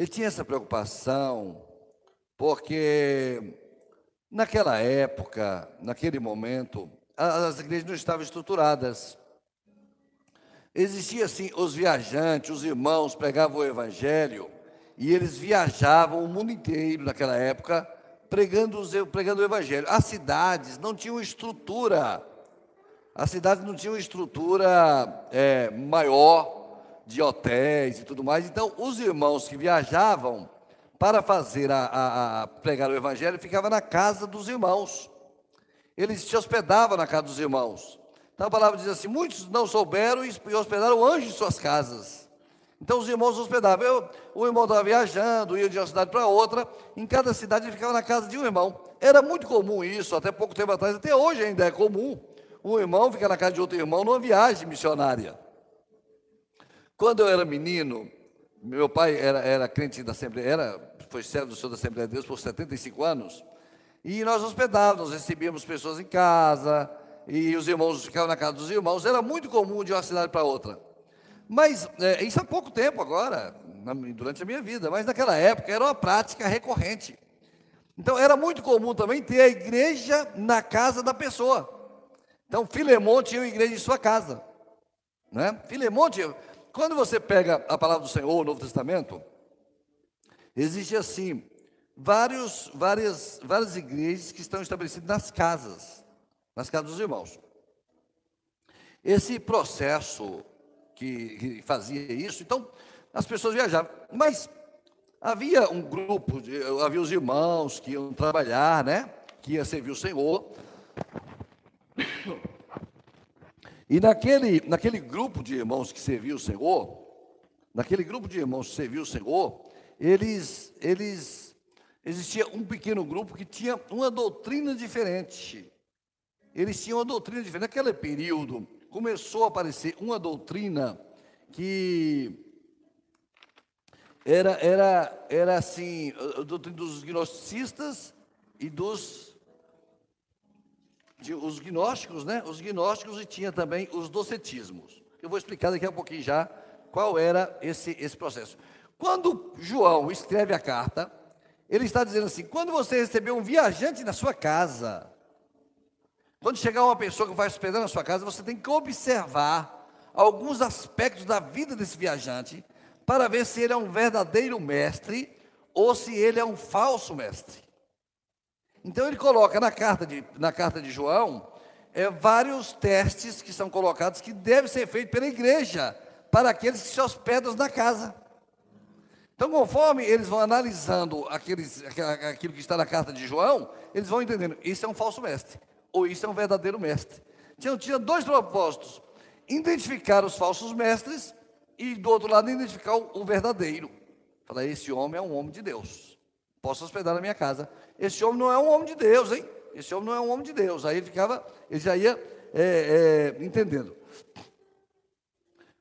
ele tinha essa preocupação, porque naquela época, naquele momento, as igrejas não estavam estruturadas. Existia assim, os viajantes, os irmãos pregavam o evangelho e eles viajavam o mundo inteiro naquela época pregando, pregando o evangelho. As cidades não tinham estrutura, as cidades não tinham estrutura é, maior de hotéis e tudo mais. Então, os irmãos que viajavam para fazer a, a, a pregar o evangelho ficavam na casa dos irmãos. Eles se hospedavam na casa dos irmãos. Então a palavra diz assim: muitos não souberam e hospedaram anjos em suas casas. Então os irmãos hospedavam. Eu, o irmão estava viajando, ia de uma cidade para outra. Em cada cidade ele ficava na casa de um irmão. Era muito comum isso, até pouco tempo atrás, até hoje ainda é comum. Um irmão ficar na casa de outro irmão numa viagem missionária. Quando eu era menino, meu pai era, era crente da Assembleia, era, foi servo do Senhor da Assembleia de Deus por 75 anos, e nós hospedávamos, recebíamos pessoas em casa, e os irmãos ficavam na casa dos irmãos, era muito comum de uma cidade para outra. Mas é, isso há pouco tempo agora, na, durante a minha vida, mas naquela época era uma prática recorrente. Então era muito comum também ter a igreja na casa da pessoa. Então Filemão tinha uma igreja em sua casa. Né? Filemão tinha, quando você pega a palavra do Senhor, o Novo Testamento, existe assim, vários, várias, várias igrejas que estão estabelecidas nas casas, nas casas dos irmãos. Esse processo que, que fazia isso, então as pessoas viajavam, mas havia um grupo, de, havia os irmãos que iam trabalhar, né? Que ia servir o Senhor. E naquele, naquele grupo de irmãos que serviu o Senhor, naquele grupo de irmãos que serviu o Senhor, eles, eles, existia um pequeno grupo que tinha uma doutrina diferente. Eles tinham uma doutrina diferente. Naquele período, começou a aparecer uma doutrina que era, era, era assim, a doutrina dos gnosticistas e dos os gnósticos, né? Os gnósticos e tinha também os docetismos. Eu vou explicar daqui a pouquinho já qual era esse, esse processo. Quando João escreve a carta, ele está dizendo assim: quando você receber um viajante na sua casa, quando chegar uma pessoa que vai hospedar na sua casa, você tem que observar alguns aspectos da vida desse viajante para ver se ele é um verdadeiro mestre ou se ele é um falso mestre. Então ele coloca na carta de, na carta de João é, vários testes que são colocados que devem ser feitos pela igreja para aqueles que se hospedam na casa. Então, conforme eles vão analisando aqueles, aquilo que está na carta de João, eles vão entendendo: isso é um falso mestre, ou isso é um verdadeiro mestre. Tinha, tinha dois propósitos: identificar os falsos mestres e, do outro lado, identificar o verdadeiro. Falar: esse homem é um homem de Deus, posso hospedar na minha casa esse homem não é um homem de Deus, hein? Esse homem não é um homem de Deus. Aí ele ficava, ele já ia é, é, entendendo.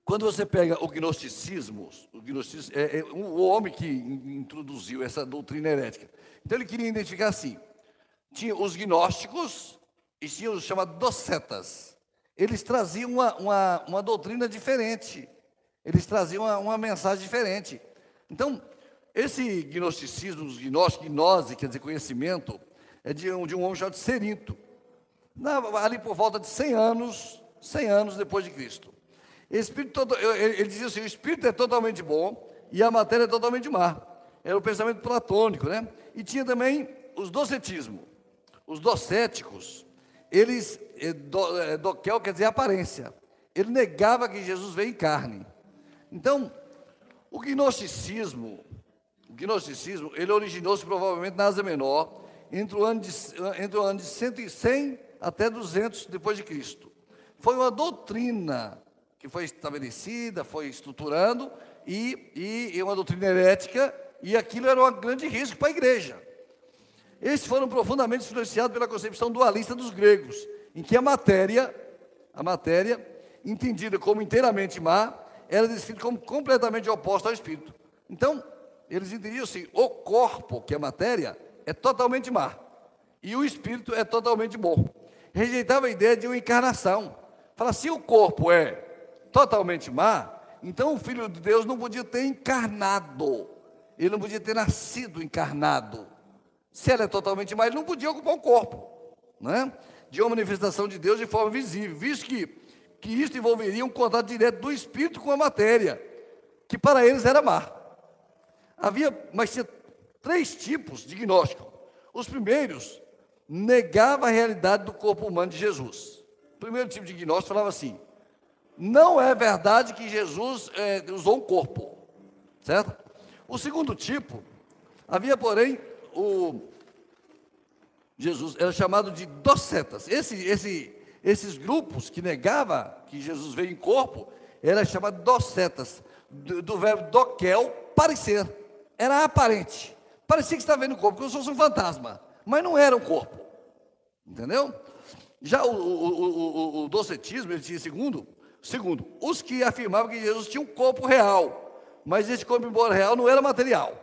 Quando você pega o gnosticismo, o, gnosticismo é, é, o homem que introduziu essa doutrina herética, então ele queria identificar assim: tinha os gnósticos e tinha os chamados docetas. Eles traziam uma, uma, uma doutrina diferente, eles traziam uma, uma mensagem diferente. Então, esse gnosticismo, gnose, quer dizer conhecimento, é de um, de um homem chamado Serinto, na, ali por volta de 100 anos, 100 anos depois de Cristo. Espírito, ele, ele dizia assim, o espírito é totalmente bom e a matéria é totalmente má. Era o pensamento platônico, né? E tinha também os docetismos. Os docéticos, eles, eh, do, eh, doquel quer dizer aparência. Ele negava que Jesus veio em carne. Então, o gnosticismo, o gnosticismo, ele originou-se provavelmente na Ásia Menor, entre o ano de, entre o ano de 100 até 200 depois de Cristo. Foi uma doutrina que foi estabelecida, foi estruturando, e, e, e uma doutrina herética, e aquilo era um grande risco para a igreja. Esses foram profundamente influenciados pela concepção dualista dos gregos, em que a matéria, a matéria, entendida como inteiramente má, era descrita como completamente oposta ao espírito. Então, eles entendiam assim: o corpo, que é matéria, é totalmente má, e o espírito é totalmente bom. Rejeitava a ideia de uma encarnação. Fala, se o corpo é totalmente má, então o Filho de Deus não podia ter encarnado. ele não podia ter nascido encarnado. Se ela é totalmente má, ele não podia ocupar um corpo, né? de uma manifestação de Deus de forma visível, visto que, que isso envolveria um contato direto do espírito com a matéria, que para eles era má. Havia, mas tinha três tipos de gnóstico. Os primeiros negavam a realidade do corpo humano de Jesus. O primeiro tipo de gnóstico falava assim: não é verdade que Jesus é, usou um corpo, certo? O segundo tipo, havia, porém, o Jesus era chamado de docetas. Esse, esse, esses grupos que negavam que Jesus veio em corpo, era chamado docetas, do, do verbo doquel, parecer. Era aparente. Parecia que estava vendo o corpo, como se fosse um fantasma, mas não era um corpo. Entendeu? Já o, o, o, o docetismo, ele tinha segundo, segundo, os que afirmavam que Jesus tinha um corpo real, mas esse corpo, embora real, não era material.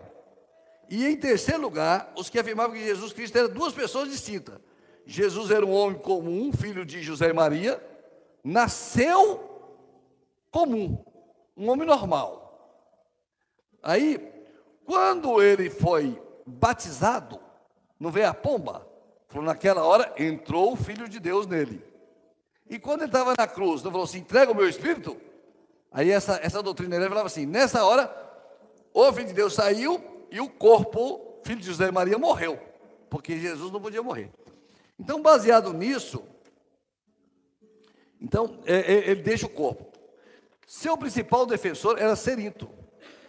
E em terceiro lugar, os que afirmavam que Jesus Cristo era duas pessoas distintas. Jesus era um homem comum, filho de José e Maria, nasceu comum, um homem normal. Aí, quando ele foi batizado, não veio a pomba? Falou, naquela hora entrou o Filho de Deus nele. E quando ele estava na cruz, não falou assim, entrega o meu espírito? Aí essa, essa doutrina falava assim, nessa hora, o Filho de Deus saiu e o corpo, filho de José e Maria, morreu. Porque Jesus não podia morrer. Então, baseado nisso, então, é, é, ele deixa o corpo. Seu principal defensor era Serinto.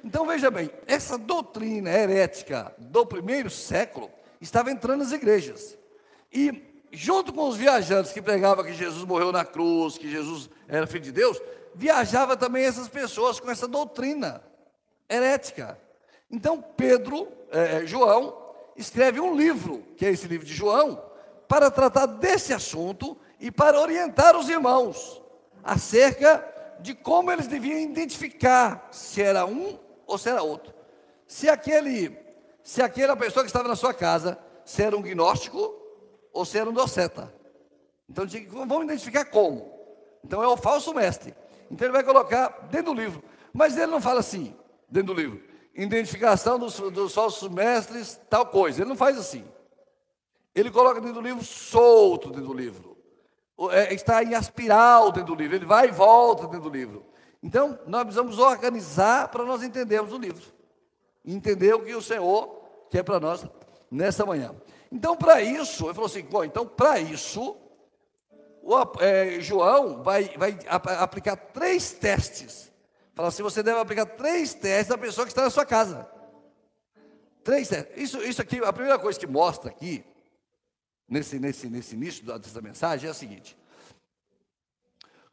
Então, veja bem, essa doutrina herética do primeiro século estava entrando nas igrejas. E junto com os viajantes que pregavam que Jesus morreu na cruz, que Jesus era filho de Deus, viajava também essas pessoas com essa doutrina herética. Então Pedro, é, é, João, escreve um livro, que é esse livro de João, para tratar desse assunto e para orientar os irmãos acerca de como eles deviam identificar se era um ou se era outro. Se aquele, se aquela pessoa que estava na sua casa, se era um gnóstico ou se era um doceta. Então, vamos identificar como. Então, é o falso mestre. Então, ele vai colocar dentro do livro. Mas ele não fala assim, dentro do livro, identificação dos, dos falsos mestres, tal coisa. Ele não faz assim. Ele coloca dentro do livro solto dentro do livro. É, está em aspiral dentro do livro. Ele vai e volta dentro do livro. Então, nós precisamos organizar para nós entendermos o livro. Entender o que o Senhor quer para nós nessa manhã. Então, para isso, ele falou assim: bom, então, para isso, o, é, João vai, vai aplicar três testes. Fala assim: você deve aplicar três testes da pessoa que está na sua casa. Três testes. Isso, isso aqui, a primeira coisa que mostra aqui, nesse, nesse, nesse início dessa mensagem, é a seguinte: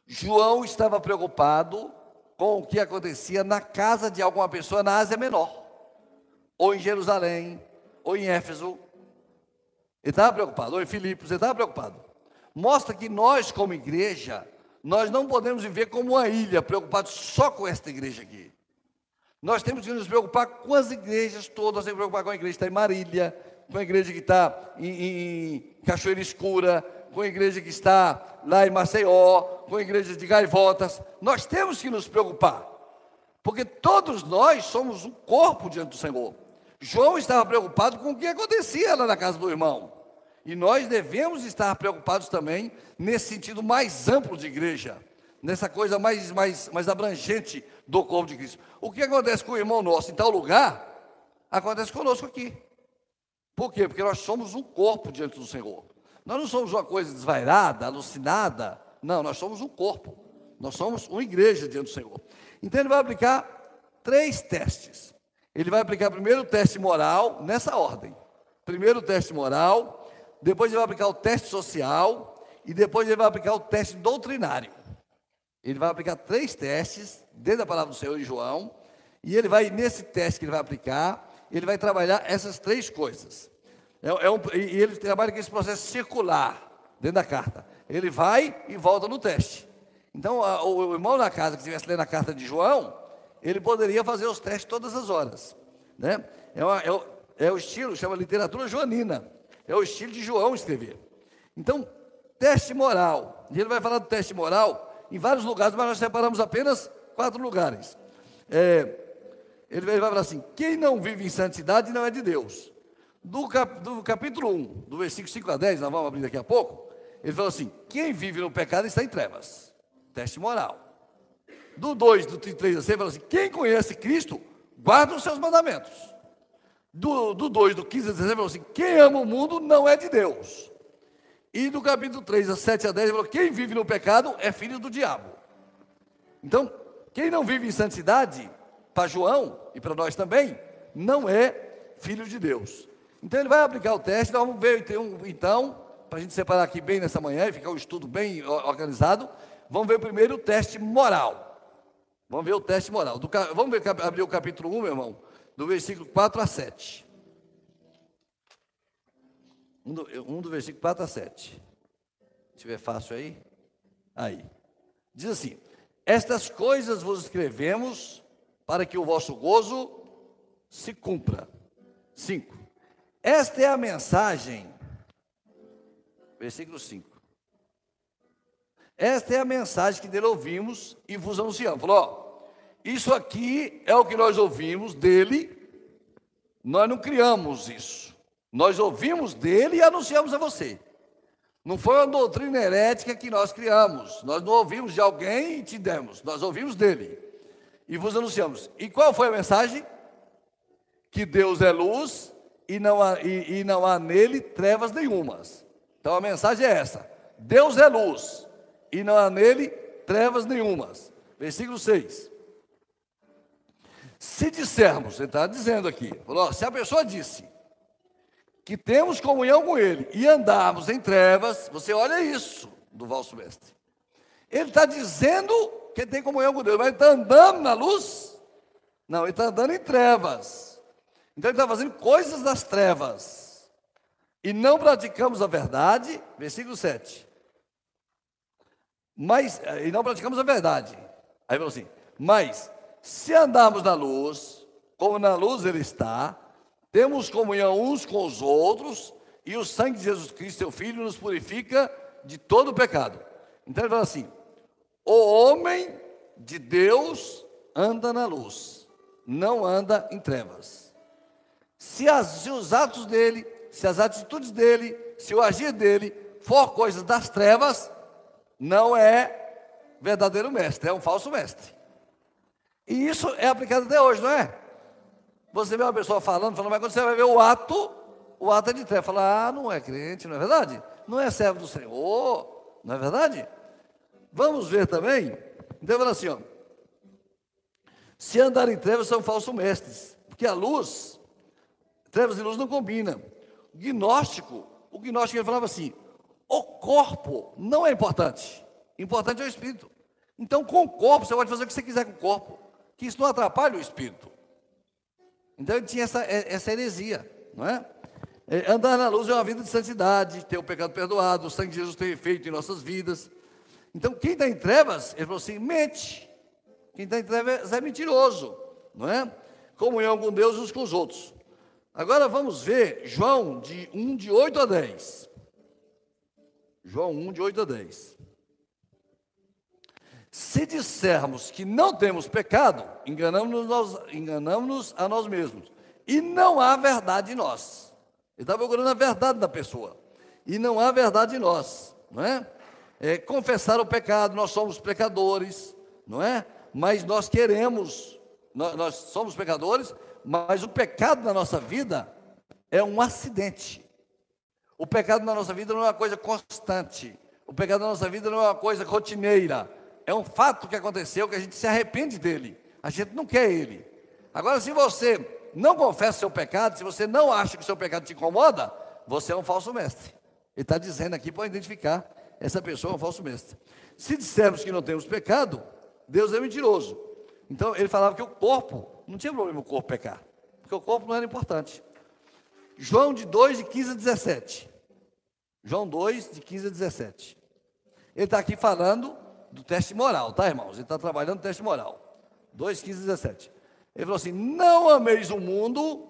João estava preocupado com o que acontecia na casa de alguma pessoa na Ásia Menor, ou em Jerusalém, ou em Éfeso, ele estava preocupado. Ou em Filipos, ele estava preocupado. Mostra que nós, como igreja, nós não podemos viver como uma ilha, preocupados só com esta igreja aqui. Nós temos que nos preocupar com as igrejas todas, nós temos que preocupar com a igreja que está em Marília, com a igreja que está em, em Cachoeira Escura, com a igreja que está lá em Maceió, com a igreja de Gaivotas. Nós temos que nos preocupar, porque todos nós somos um corpo diante do Senhor. João estava preocupado com o que acontecia lá na casa do irmão. E nós devemos estar preocupados também nesse sentido mais amplo de igreja, nessa coisa mais, mais, mais abrangente do corpo de Cristo. O que acontece com o irmão nosso em tal lugar, acontece conosco aqui. Por quê? Porque nós somos um corpo diante do Senhor. Nós não somos uma coisa desvairada, alucinada. Não, nós somos um corpo. Nós somos uma igreja diante do Senhor. Então ele vai aplicar três testes. Ele vai aplicar primeiro o teste moral, nessa ordem. Primeiro o teste moral, depois ele vai aplicar o teste social e depois ele vai aplicar o teste doutrinário. Ele vai aplicar três testes dentro da palavra do Senhor em João, e ele vai, nesse teste que ele vai aplicar, ele vai trabalhar essas três coisas. É, é um, e ele trabalha com esse processo circular dentro da carta. Ele vai e volta no teste. Então, a, o irmão na casa que estivesse lendo a carta de João, ele poderia fazer os testes todas as horas. Né? É, uma, é, o, é o estilo, chama literatura joanina. É o estilo de João escrever. Então, teste moral. Ele vai falar do teste moral em vários lugares, mas nós separamos apenas quatro lugares. É, ele vai falar assim: quem não vive em santidade não é de Deus. Do, cap, do capítulo 1, do versículo 5 a 10, nós vamos abrir daqui a pouco, ele falou assim: quem vive no pecado está em trevas. Teste moral. Do 2, do 3 a 6, ele falou assim: quem conhece Cristo, guarda os seus mandamentos. Do, do 2, do 15 a 16, ele falou assim: quem ama o mundo não é de Deus. E do capítulo 3, a 7 a 10, ele falou: quem vive no pecado é filho do diabo. Então, quem não vive em santidade, para João e para nós também, não é filho de Deus. Então ele vai aplicar o teste, nós vamos ver então, para a gente separar aqui bem nessa manhã e ficar um estudo bem organizado, vamos ver primeiro o teste moral. Vamos ver o teste moral. Do, vamos ver, abrir o capítulo 1, meu irmão, do versículo 4 a 7. Um do, um do versículo 4 a 7. Se tiver fácil aí. Aí. Diz assim: Estas coisas vos escrevemos para que o vosso gozo se cumpra. 5. Esta é a mensagem. Versículo 5. Esta é a mensagem que dele ouvimos e vos anunciamos. Falou, ó, isso aqui é o que nós ouvimos dele, nós não criamos isso. Nós ouvimos dele e anunciamos a você. Não foi uma doutrina herética que nós criamos. Nós não ouvimos de alguém e te demos. Nós ouvimos dele. E vos anunciamos. E qual foi a mensagem? Que Deus é luz e não há, e, e não há nele trevas nenhumas. Então a mensagem é essa: Deus é luz e não há nele trevas nenhumas. Versículo 6. Se dissermos, ele está dizendo aqui, falou, se a pessoa disse, que temos comunhão com Ele e andarmos em trevas, você olha isso do vosso mestre. Ele está dizendo que tem comunhão com Deus, mas ele está andando na luz? Não, ele está andando em trevas. Então ele está fazendo coisas das trevas. E não praticamos a verdade, versículo 7. Mas, e não praticamos a verdade. Aí falou assim: Mas, se andarmos na luz, como na luz ele está, temos comunhão uns com os outros, e o sangue de Jesus Cristo, seu Filho, nos purifica de todo o pecado. Então ele fala assim: o homem de Deus anda na luz, não anda em trevas. Se, as, se os atos dele, se as atitudes dele, se o agir dele for coisas das trevas, não é verdadeiro mestre, é um falso mestre. E isso é aplicado até hoje, não é? Você vê uma pessoa falando, falando, mas quando você vai ver o ato, o ato é de treva. Fala, ah, não é crente, não é verdade? Não é servo do Senhor, não é verdade? Vamos ver também. Então, fala assim, ó. Se andar em trevas são falsos mestres, porque a luz, trevas e luz não combinam. O gnóstico, o gnóstico ele falava assim: o corpo não é importante, importante é o espírito. Então, com o corpo, você pode fazer o que você quiser com o corpo, que isso não atrapalha o espírito. Então ele tinha essa, é, essa heresia, não é? é? Andar na luz é uma vida de santidade, ter o pecado perdoado, o sangue de Jesus tem efeito em nossas vidas. Então quem está em trevas, ele falou assim, mente. Quem está em trevas é mentiroso, não é? Comunhão com Deus uns com os outros. Agora vamos ver João de 1 de 8 a 10. João 1 de 8 a 10. Se dissermos que não temos pecado, enganamos-nos enganamos a nós mesmos. E não há verdade em nós. Ele está procurando a verdade da pessoa. E não há verdade em nós. Não é? é? Confessar o pecado, nós somos pecadores, não é? Mas nós queremos, nós, nós somos pecadores, mas o pecado na nossa vida é um acidente. O pecado na nossa vida não é uma coisa constante. O pecado na nossa vida não é uma coisa rotineira é um fato que aconteceu que a gente se arrepende dele. A gente não quer ele. Agora, se você não confessa seu pecado, se você não acha que seu pecado te incomoda, você é um falso mestre. Ele está dizendo aqui para identificar essa pessoa é um falso mestre. Se dissermos que não temos pecado, Deus é mentiroso. Então ele falava que o corpo, não tinha problema o corpo pecar, porque o corpo não era importante. João de 2, de 15 a 17. João 2, de 15 a 17. Ele está aqui falando do teste moral, tá, irmãos? Ele está trabalhando no teste moral. 2, 15, 17. Ele falou assim: Não ameis o mundo,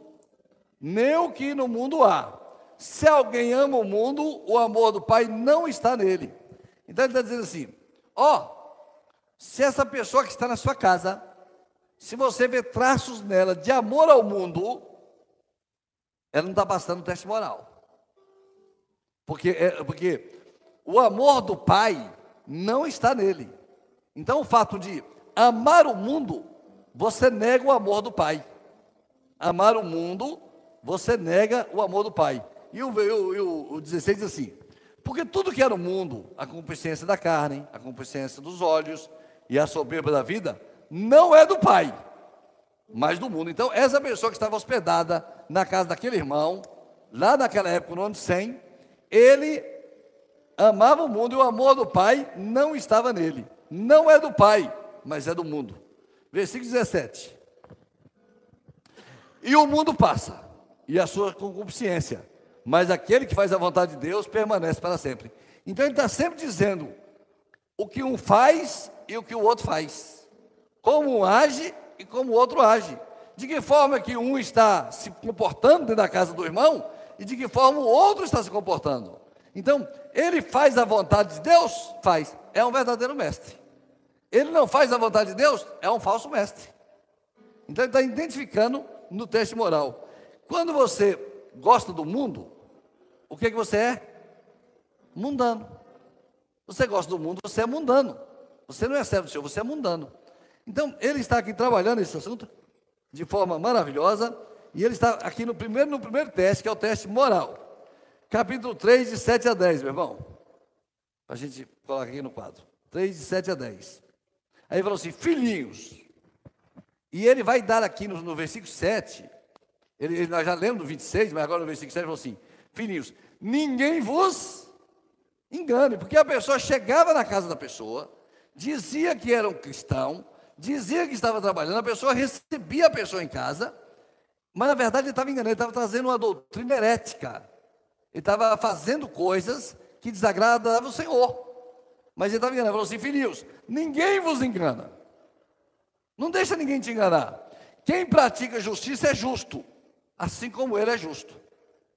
nem o que no mundo há. Se alguém ama o mundo, o amor do Pai não está nele. Então ele está dizendo assim: Ó, oh, se essa pessoa que está na sua casa, se você vê traços nela de amor ao mundo, ela não está passando o teste moral. Porque, é, porque o amor do pai não está nele. Então, o fato de amar o mundo, você nega o amor do pai. Amar o mundo, você nega o amor do pai. E o, o, o 16 diz assim: porque tudo que era o mundo, a concupiscência da carne, a concupiscência dos olhos e a soberba da vida, não é do pai, mas do mundo. Então, essa pessoa que estava hospedada na casa daquele irmão, lá naquela época, no ano 100, ele amava o mundo e o amor do pai não estava nele. Não é do pai, mas é do mundo. Versículo 17. E o mundo passa, e a sua concupiscência, mas aquele que faz a vontade de Deus permanece para sempre. Então ele está sempre dizendo o que um faz e o que o outro faz. Como um age e como o outro age. De que forma que um está se comportando dentro da casa do irmão e de que forma o outro está se comportando. Então, ele faz a vontade de Deus? Faz. É um verdadeiro mestre. Ele não faz a vontade de Deus? É um falso mestre. Então, ele está identificando no teste moral. Quando você gosta do mundo, o que, é que você é? Mundano. Você gosta do mundo, você é mundano. Você não é servo do Senhor, você é mundano. Então, ele está aqui trabalhando esse assunto de forma maravilhosa, e ele está aqui no primeiro, no primeiro teste, que é o teste moral. Capítulo 3, de 7 a 10, meu irmão. A gente colocar aqui no quadro. 3, de 7 a 10. Aí ele falou assim: filhinhos. E ele vai dar aqui no, no versículo 7, ele, ele, nós já lemos no 26, mas agora no versículo 7 ele falou assim: filhinhos, ninguém vos engane, porque a pessoa chegava na casa da pessoa, dizia que era um cristão, dizia que estava trabalhando, a pessoa recebia a pessoa em casa, mas na verdade ele estava enganando, ele estava trazendo uma doutrina herética. Ele estava fazendo coisas que desagradavam o Senhor. Mas ele estava enganando, ele falou assim: filhos, ninguém vos engana. Não deixa ninguém te enganar. Quem pratica justiça é justo, assim como ele é justo.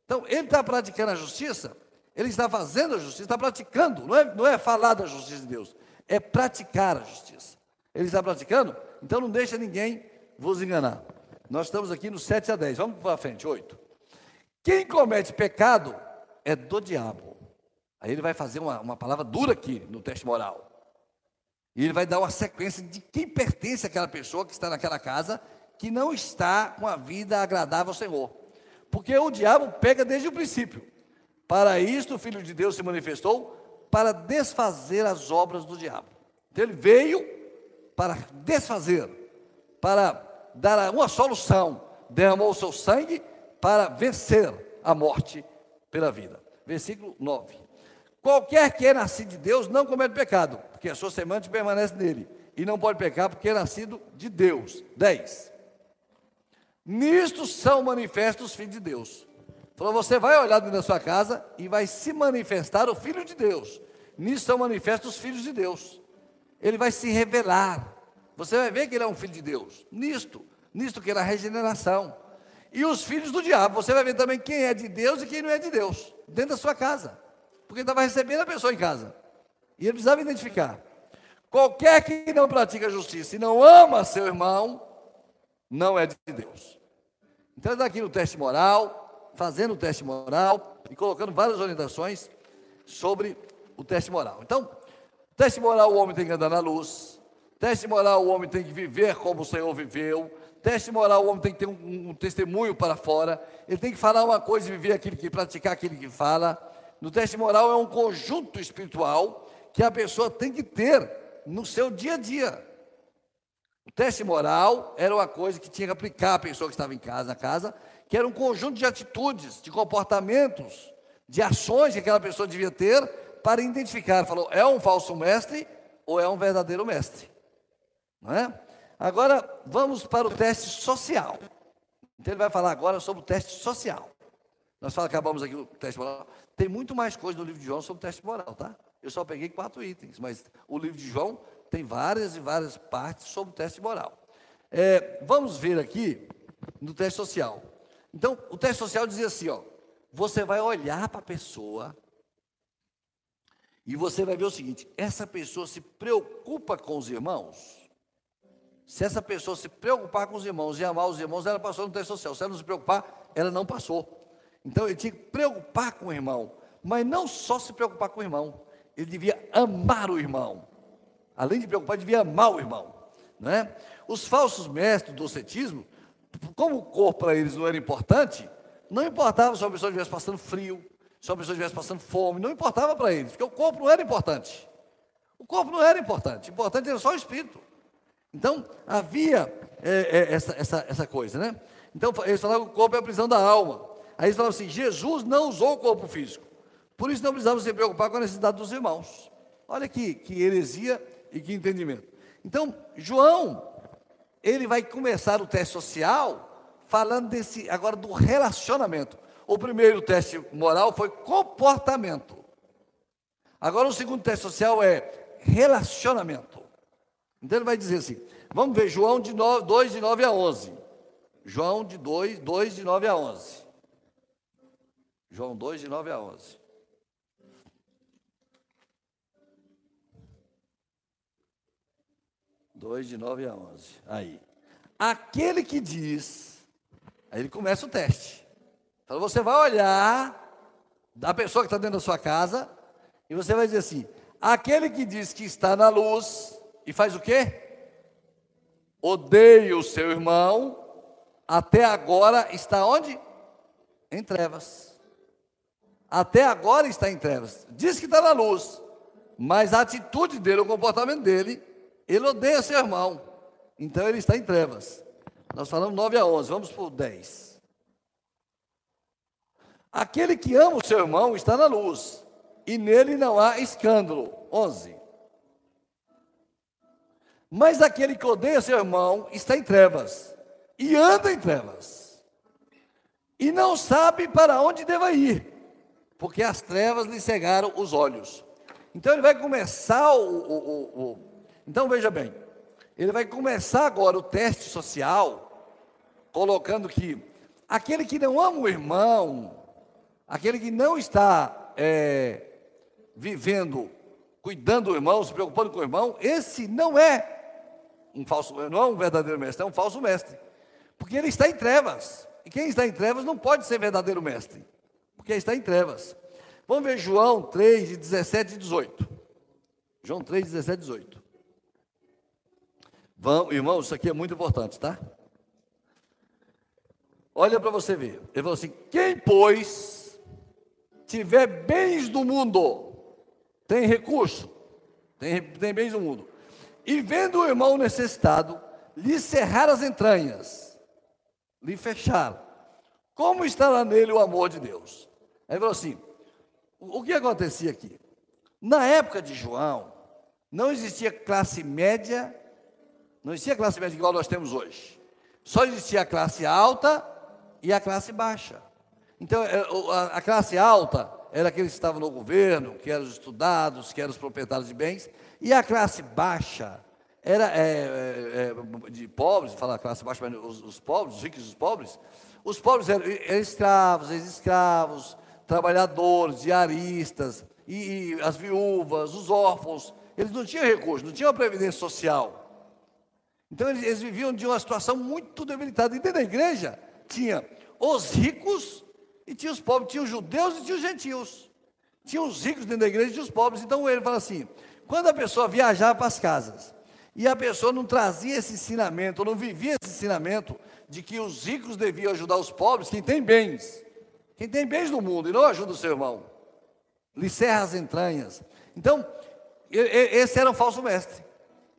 Então, ele está praticando a justiça, ele está fazendo a justiça, está praticando, não é, não é falar da justiça de Deus, é praticar a justiça. Ele está praticando, então não deixa ninguém vos enganar. Nós estamos aqui no 7 a 10, vamos para frente, 8. Quem comete pecado é do diabo. Aí ele vai fazer uma, uma palavra dura aqui no teste moral. E ele vai dar uma sequência de quem pertence àquela pessoa que está naquela casa, que não está com a vida agradável ao Senhor. Porque o diabo pega desde o princípio. Para isto o Filho de Deus se manifestou para desfazer as obras do diabo. Então ele veio para desfazer, para dar uma solução, derramou o seu sangue para vencer a morte pela vida. Versículo 9. Qualquer que é nascido de Deus não comete pecado, porque a sua semente permanece nele, e não pode pecar porque é nascido de Deus. 10. Nisto são manifestos os filhos de Deus. Falou, você vai olhar dentro da sua casa e vai se manifestar o Filho de Deus. Nisto são manifestos os filhos de Deus. Ele vai se revelar. Você vai ver que ele é um filho de Deus. Nisto, nisto que é a regeneração. E os filhos do diabo, você vai ver também quem é de Deus e quem não é de Deus, dentro da sua casa. Porque estava recebendo a pessoa em casa. E ele precisava identificar. Qualquer que não pratica justiça e não ama seu irmão, não é de Deus. Então ele está aqui no teste moral, fazendo o teste moral e colocando várias orientações sobre o teste moral. Então, teste moral o homem tem que andar na luz, teste moral o homem tem que viver como o Senhor viveu, Teste moral, o homem tem que ter um, um, testemunho para fora, ele tem que falar uma coisa e viver aquilo que, praticar aquilo que fala. No teste moral é um conjunto espiritual que a pessoa tem que ter no seu dia a dia. O teste moral era uma coisa que tinha que aplicar a pessoa que estava em casa, na casa, que era um conjunto de atitudes, de comportamentos, de ações que aquela pessoa devia ter para identificar. Falou, é um falso mestre ou é um verdadeiro mestre? Não é? Agora, vamos para o teste social. Então, ele vai falar agora sobre o teste social. Nós falamos, acabamos aqui o teste moral. Tem muito mais coisa no livro de João sobre o teste moral, tá? Eu só peguei quatro itens, mas o livro de João tem várias e várias partes sobre o teste moral. É, vamos ver aqui no teste social. Então, o teste social dizia assim: ó, você vai olhar para a pessoa e você vai ver o seguinte: essa pessoa se preocupa com os irmãos? Se essa pessoa se preocupar com os irmãos e amar os irmãos, ela passou no teste social. Se ela não se preocupar, ela não passou. Então ele tinha que preocupar com o irmão, mas não só se preocupar com o irmão, ele devia amar o irmão. Além de preocupar, devia amar o irmão. Né? Os falsos mestres do docetismo, como o corpo para eles não era importante, não importava se a pessoa estivesse passando frio, se a pessoa estivesse passando fome, não importava para eles, porque o corpo não era importante. O corpo não era importante, importante era só o espírito. Então, havia é, é, essa, essa, essa coisa, né? Então, eles falavam que o corpo é a prisão da alma. Aí eles falavam assim: Jesus não usou o corpo físico. Por isso não precisamos se preocupar com a necessidade dos irmãos. Olha que, que heresia e que entendimento. Então, João, ele vai começar o teste social falando desse agora do relacionamento. O primeiro teste moral foi comportamento. Agora o segundo teste social é relacionamento. Então ele vai dizer assim: vamos ver João de 9, 2 de 9 a 11. João de 2, 2 de 9 a 11. João 2 de 9 a 11. Dois de 9 a 11. Aí. Aquele que diz, aí ele começa o teste. Então você vai olhar da pessoa que está dentro da sua casa e você vai dizer assim: aquele que diz que está na luz e faz o quê? Odeia o seu irmão, até agora está onde? Em trevas. Até agora está em trevas. Diz que está na luz, mas a atitude dele, o comportamento dele, ele odeia seu irmão. Então ele está em trevas. Nós falamos 9 a 11, vamos por 10. Aquele que ama o seu irmão está na luz, e nele não há escândalo. 11. Mas aquele que odeia seu irmão está em trevas, e anda em trevas, e não sabe para onde deva ir, porque as trevas lhe cegaram os olhos. Então ele vai começar o, o, o, o então veja bem, ele vai começar agora o teste social, colocando que aquele que não ama o irmão, aquele que não está é, vivendo, cuidando do irmão, se preocupando com o irmão, esse não é um falso, não é um verdadeiro mestre, é um falso mestre. Porque ele está em trevas. E quem está em trevas não pode ser verdadeiro mestre, porque está em trevas. Vamos ver João 3, 17 e 18. João 3, 17 e 18. Vamos, irmãos, isso aqui é muito importante, tá? Olha para você ver. Ele falou assim: quem, pois, tiver bens do mundo tem recurso, tem, tem bens do mundo, e vendo o irmão necessitado, lhe cerrar as entranhas, lhe fechar, como estará nele o amor de Deus? Aí falou assim: o que acontecia aqui? Na época de João, não existia classe média, não existia classe média igual nós temos hoje. Só existia a classe alta e a classe baixa. Então, é, a classe alta era aqueles que estavam no governo, que eram os estudados, que eram os proprietários de bens, e a classe baixa era é, é, é de pobres, falar classe baixa, mas os, os, pobres, os ricos e os pobres, os pobres eram, eram escravos, ex-escravos, trabalhadores, diaristas, e, e, as viúvas, os órfãos, eles não tinham recursos, não tinham previdência social. Então eles, eles viviam de uma situação muito debilitada. E dentro da igreja tinha os ricos e tinha os pobres, tinha os judeus e tinha os gentios. Tinha os ricos dentro da igreja e tinha os pobres. Então ele fala assim: quando a pessoa viajava para as casas e a pessoa não trazia esse ensinamento, ou não vivia esse ensinamento de que os ricos deviam ajudar os pobres, quem tem bens, quem tem bens no mundo e não ajuda o seu irmão, lhe serra as entranhas. Então, esse era um falso mestre.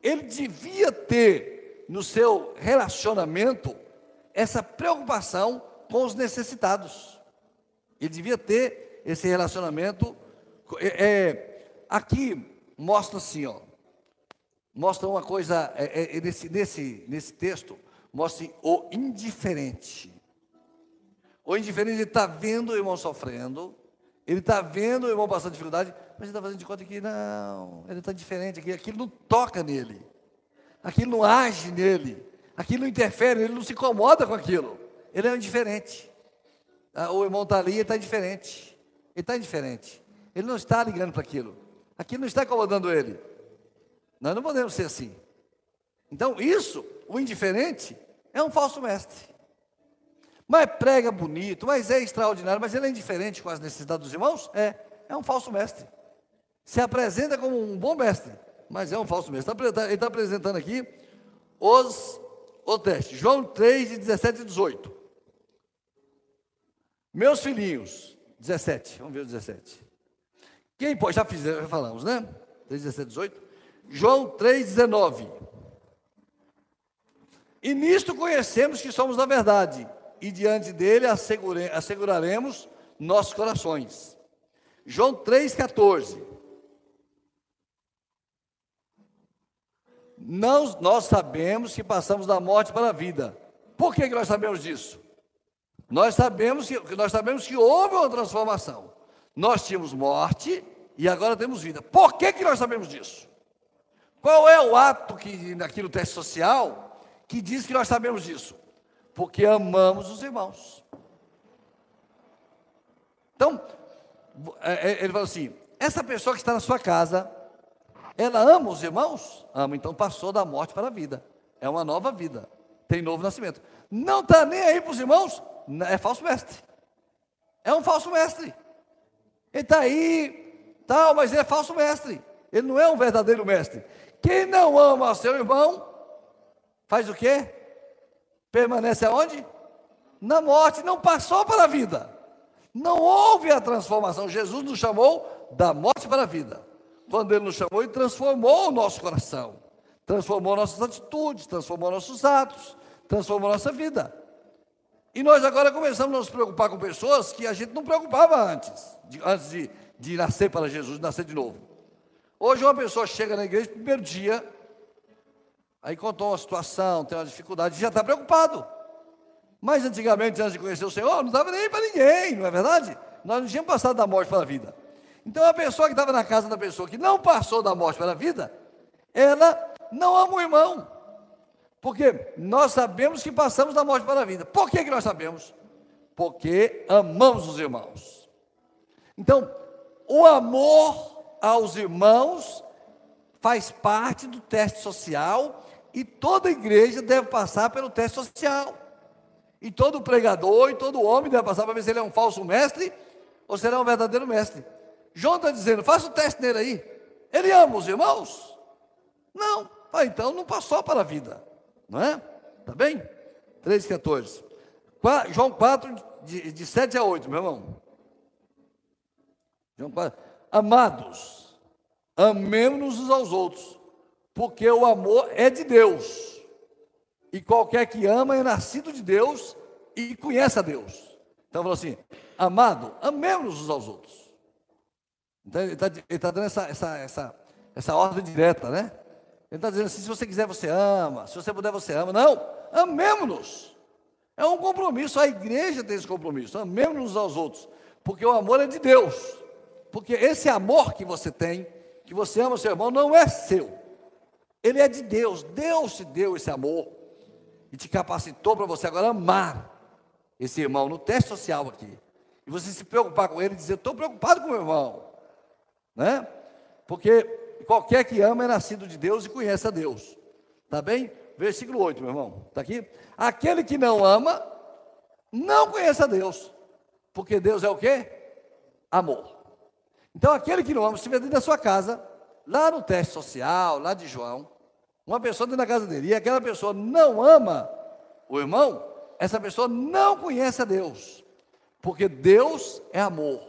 Ele devia ter no seu relacionamento essa preocupação com os necessitados. Ele devia ter esse relacionamento. É, é, aqui mostra assim, ó, mostra uma coisa, é, é, é nesse, nesse, nesse texto, mostra assim, o indiferente. O indiferente, está vendo o irmão sofrendo, ele está vendo o irmão passando dificuldade, mas ele está fazendo de conta que não, ele está diferente, aquilo, aquilo não toca nele, aquilo não age nele, aquilo não interfere, ele não se incomoda com aquilo, ele é indiferente. Ah, o irmão está ali e está indiferente. Ele está indiferente. Ele não está ligando para aquilo. Aquilo não está incomodando ele. Nós não podemos ser assim. Então, isso, o indiferente é um falso mestre. Mas prega bonito, mas é extraordinário, mas ele é indiferente com as necessidades dos irmãos? É, é um falso mestre. Se apresenta como um bom mestre, mas é um falso mestre. Ele está apresentando aqui os, o teste. João 3, 17 e 18. Meus filhinhos, 17, vamos ver o 17. Quem pode, já, fiz, já falamos, né? 3, 17, 18. João 3, 19. E nisto conhecemos que somos da verdade, e diante dele assegure, asseguraremos nossos corações. João 3,14. Não, nós sabemos que passamos da morte para a vida. Por que, que nós sabemos disso? Nós sabemos que, nós sabemos que houve uma transformação. Nós tínhamos morte e agora temos vida. Por que, que nós sabemos disso? Qual é o ato que, naquilo teste social, que diz que nós sabemos disso? Porque amamos os irmãos. Então, é, é, ele falou assim: essa pessoa que está na sua casa, ela ama os irmãos? Ama, então passou da morte para a vida. É uma nova vida. Tem novo nascimento. Não está nem aí para os irmãos? É falso mestre. É um falso mestre. Ele está aí, tal, mas ele é falso mestre. Ele não é um verdadeiro mestre. Quem não ama seu irmão, faz o quê? Permanece aonde? Na morte, não passou para a vida. Não houve a transformação. Jesus nos chamou da morte para a vida. Quando Ele nos chamou, Ele transformou o nosso coração, transformou nossas atitudes, transformou nossos atos, transformou nossa vida. E nós agora começamos a nos preocupar com pessoas que a gente não preocupava antes, de, antes de, de nascer para Jesus, de nascer de novo. Hoje uma pessoa chega na igreja primeiro dia, aí contou uma situação, tem uma dificuldade, já está preocupado. Mas antigamente, antes de conhecer o Senhor, não estava nem para ninguém, não é verdade? Nós não tínhamos passado da morte para a vida. Então a pessoa que estava na casa da pessoa que não passou da morte para a vida, ela não ama o irmão. Porque nós sabemos que passamos da morte para a vida. Por que, que nós sabemos? Porque amamos os irmãos. Então, o amor aos irmãos faz parte do teste social e toda igreja deve passar pelo teste social. E todo pregador e todo homem deve passar para ver se ele é um falso mestre ou se ele é um verdadeiro mestre. João está dizendo: faça o teste nele aí. Ele ama os irmãos? Não. Ah, então não passou para a vida. Não é? Tá bem? 3,14. João 4, de, de 7 a 8, meu irmão. João 4. Amados, amemos-nos uns aos outros, porque o amor é de Deus. E qualquer que ama é nascido de Deus e conhece a Deus. Então falou assim: amado, amemos-nos uns aos outros. Então ele está tá dando essa, essa, essa, essa ordem direta, né? Ele está dizendo assim: se você quiser, você ama, se você puder, você ama. Não, amemos-nos. É um compromisso, a igreja tem esse compromisso. Amemos-nos aos outros, porque o amor é de Deus. Porque esse amor que você tem, que você ama o seu irmão, não é seu. Ele é de Deus. Deus te deu esse amor e te capacitou para você agora amar esse irmão no teste social aqui. E você se preocupar com ele e dizer: estou preocupado com o meu irmão. Né? Porque qualquer que ama é nascido de Deus e conhece a Deus. Tá bem? Versículo 8, meu irmão. Está aqui? Aquele que não ama, não conhece a Deus. Porque Deus é o quê? Amor. Então, aquele que não ama, se estiver dentro da sua casa, lá no teste social, lá de João, uma pessoa dentro da casa dele, e aquela pessoa não ama o irmão, essa pessoa não conhece a Deus. Porque Deus é amor.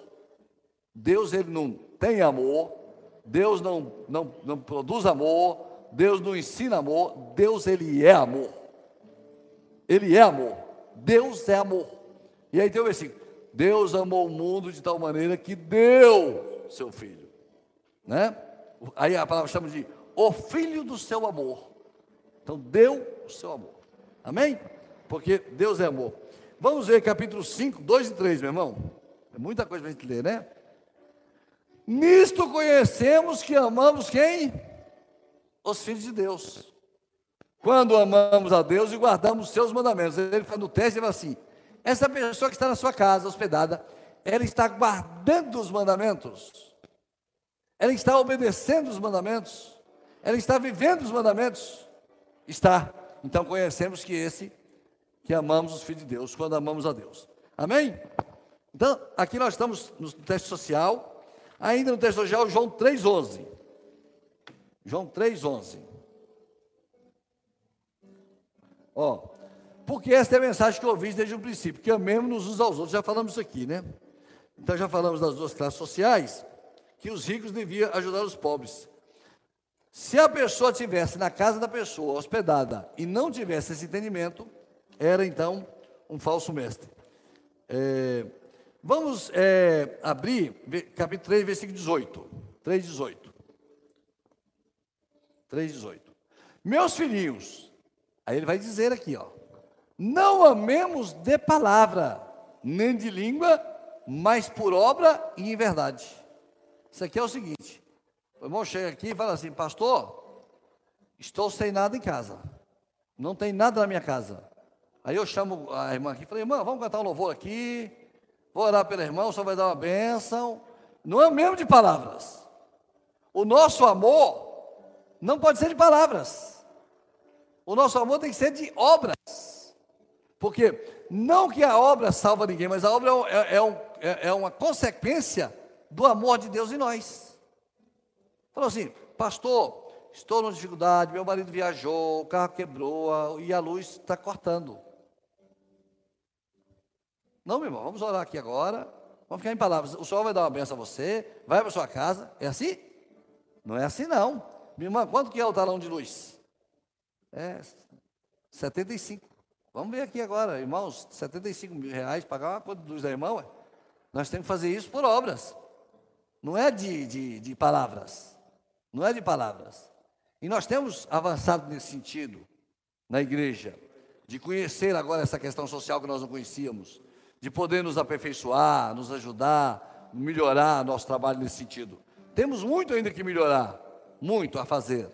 Deus, ele não tem amor, Deus não, não, não produz amor, Deus não ensina amor, Deus ele é amor. Ele é amor. Deus é amor. E aí tem o versículo: Deus amou o mundo de tal maneira que deu seu filho. Né? Aí a palavra chama de o filho do seu amor. Então deu o seu amor. Amém? Porque Deus é amor. Vamos ver capítulo 5, 2 e 3, meu irmão. É muita coisa para a gente ler, né? Nisto conhecemos que amamos quem? Os filhos de Deus. Quando amamos a Deus e guardamos os seus mandamentos. Ele fala no teste, ele fala assim: essa pessoa que está na sua casa, hospedada, ela está guardando os mandamentos. Ela está obedecendo os mandamentos. Ela está vivendo os mandamentos. Está. Então conhecemos que esse, que amamos os filhos de Deus, quando amamos a Deus. Amém? Então, aqui nós estamos no texto social, ainda no texto social, João 3,11. João 3,11. Ó, porque esta é a mensagem que eu ouvi desde o princípio, que amemos uns aos outros. Já falamos isso aqui, né? Então já falamos das duas classes sociais, que os ricos deviam ajudar os pobres. Se a pessoa tivesse na casa da pessoa hospedada e não tivesse esse entendimento, era então um falso mestre. É, vamos é, abrir capítulo 3, versículo 18. 3, 18. 3, 18. Meus filhinhos, aí ele vai dizer aqui, ó. Não amemos de palavra, nem de língua, mas por obra e em verdade. Isso aqui é o seguinte: o irmão chega aqui e fala assim, pastor, estou sem nada em casa. Não tem nada na minha casa. Aí eu chamo a irmã aqui e falei, irmã, vamos cantar um louvor aqui. Vou orar pelo irmão, o senhor vai dar uma bênção. Não é mesmo de palavras. O nosso amor não pode ser de palavras. O nosso amor tem que ser de obras. Porque não que a obra salva ninguém, mas a obra é, é, um, é, é uma consequência do amor de Deus em nós. Falou assim, pastor, estou numa dificuldade, meu marido viajou, o carro quebrou e a luz está cortando. Não, meu irmão, vamos orar aqui agora. Vamos ficar em palavras. O Senhor vai dar uma benção a você, vai para sua casa. É assim? Não é assim, não. Minha irmã, quanto que é o talão de luz? É 75. Vamos ver aqui agora, irmãos, 75 mil reais, pagar uma conta de luz da irmã, ué. Nós temos que fazer isso por obras. Não é de, de, de palavras. Não é de palavras. E nós temos avançado nesse sentido na igreja, de conhecer agora essa questão social que nós não conhecíamos de poder nos aperfeiçoar, nos ajudar, melhorar nosso trabalho nesse sentido. Temos muito ainda que melhorar, muito a fazer,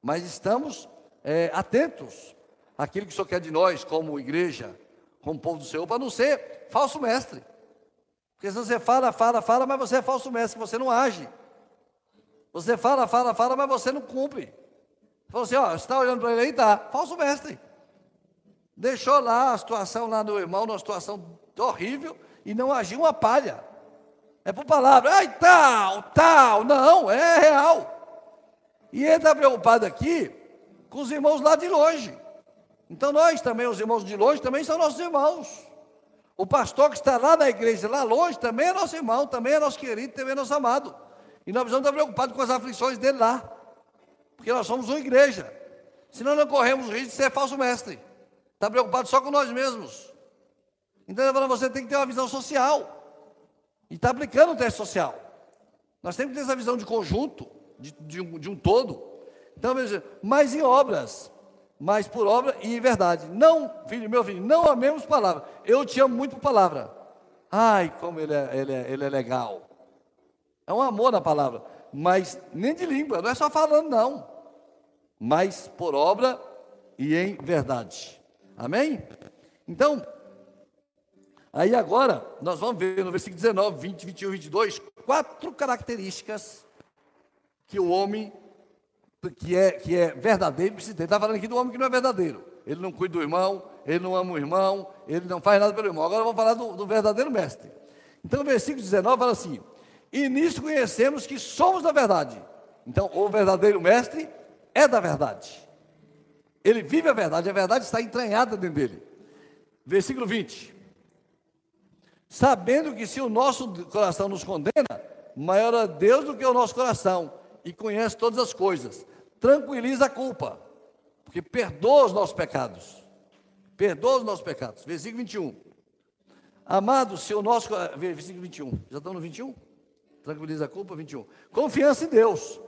mas estamos é, atentos àquilo que o Senhor quer de nós, como igreja, como povo do Senhor, para não ser falso mestre. Porque senão você fala, fala, fala, mas você é falso mestre, você não age. Você fala, fala, fala, mas você não cumpre. Falou assim, ó, você está olhando para ele aí, tá, falso mestre. Deixou lá a situação lá do irmão, numa situação horrível, e não agiu uma palha. É por palavra, ai tal, tal, não, é real. E ele está preocupado aqui com os irmãos lá de longe. Então nós também, os irmãos de longe, também são nossos irmãos. O pastor que está lá na igreja, lá longe, também é nosso irmão, também é nosso querido, também é nosso amado. E nós precisamos estar preocupados com as aflições dele lá. Porque nós somos uma igreja. Senão não corremos o risco de ser falso mestre. Está preocupado só com nós mesmos. Então ele falou, você tem que ter uma visão social. E está aplicando o teste social. Nós temos que ter essa visão de conjunto, de, de, um, de um, todo. Então, mas em obras, mas por obra e em verdade. Não, filho, meu filho, não amemos palavra. Eu te amo muito por palavra. Ai, como ele é, ele é, ele é legal. É um amor na palavra. Mas nem de língua, não é só falando, não. Mas por obra e em verdade. Amém? Então, Aí agora, nós vamos ver no versículo 19, 20, 21 e 22, quatro características que o homem que é, que é verdadeiro precisa ter. Está falando aqui do homem que não é verdadeiro. Ele não cuida do irmão, ele não ama o irmão, ele não faz nada pelo irmão. Agora vamos falar do, do verdadeiro mestre. Então, o versículo 19 fala assim: E nisso conhecemos que somos da verdade. Então, o verdadeiro mestre é da verdade. Ele vive a verdade, a verdade está entranhada dentro dele. Versículo 20 sabendo que se o nosso coração nos condena, maior é Deus do que o nosso coração e conhece todas as coisas. Tranquiliza a culpa, porque perdoa os nossos pecados. Perdoa os nossos pecados. Versículo 21. Amados, se o nosso. Versículo 21. Já estamos no 21? Tranquiliza a culpa, 21. Confiança em Deus.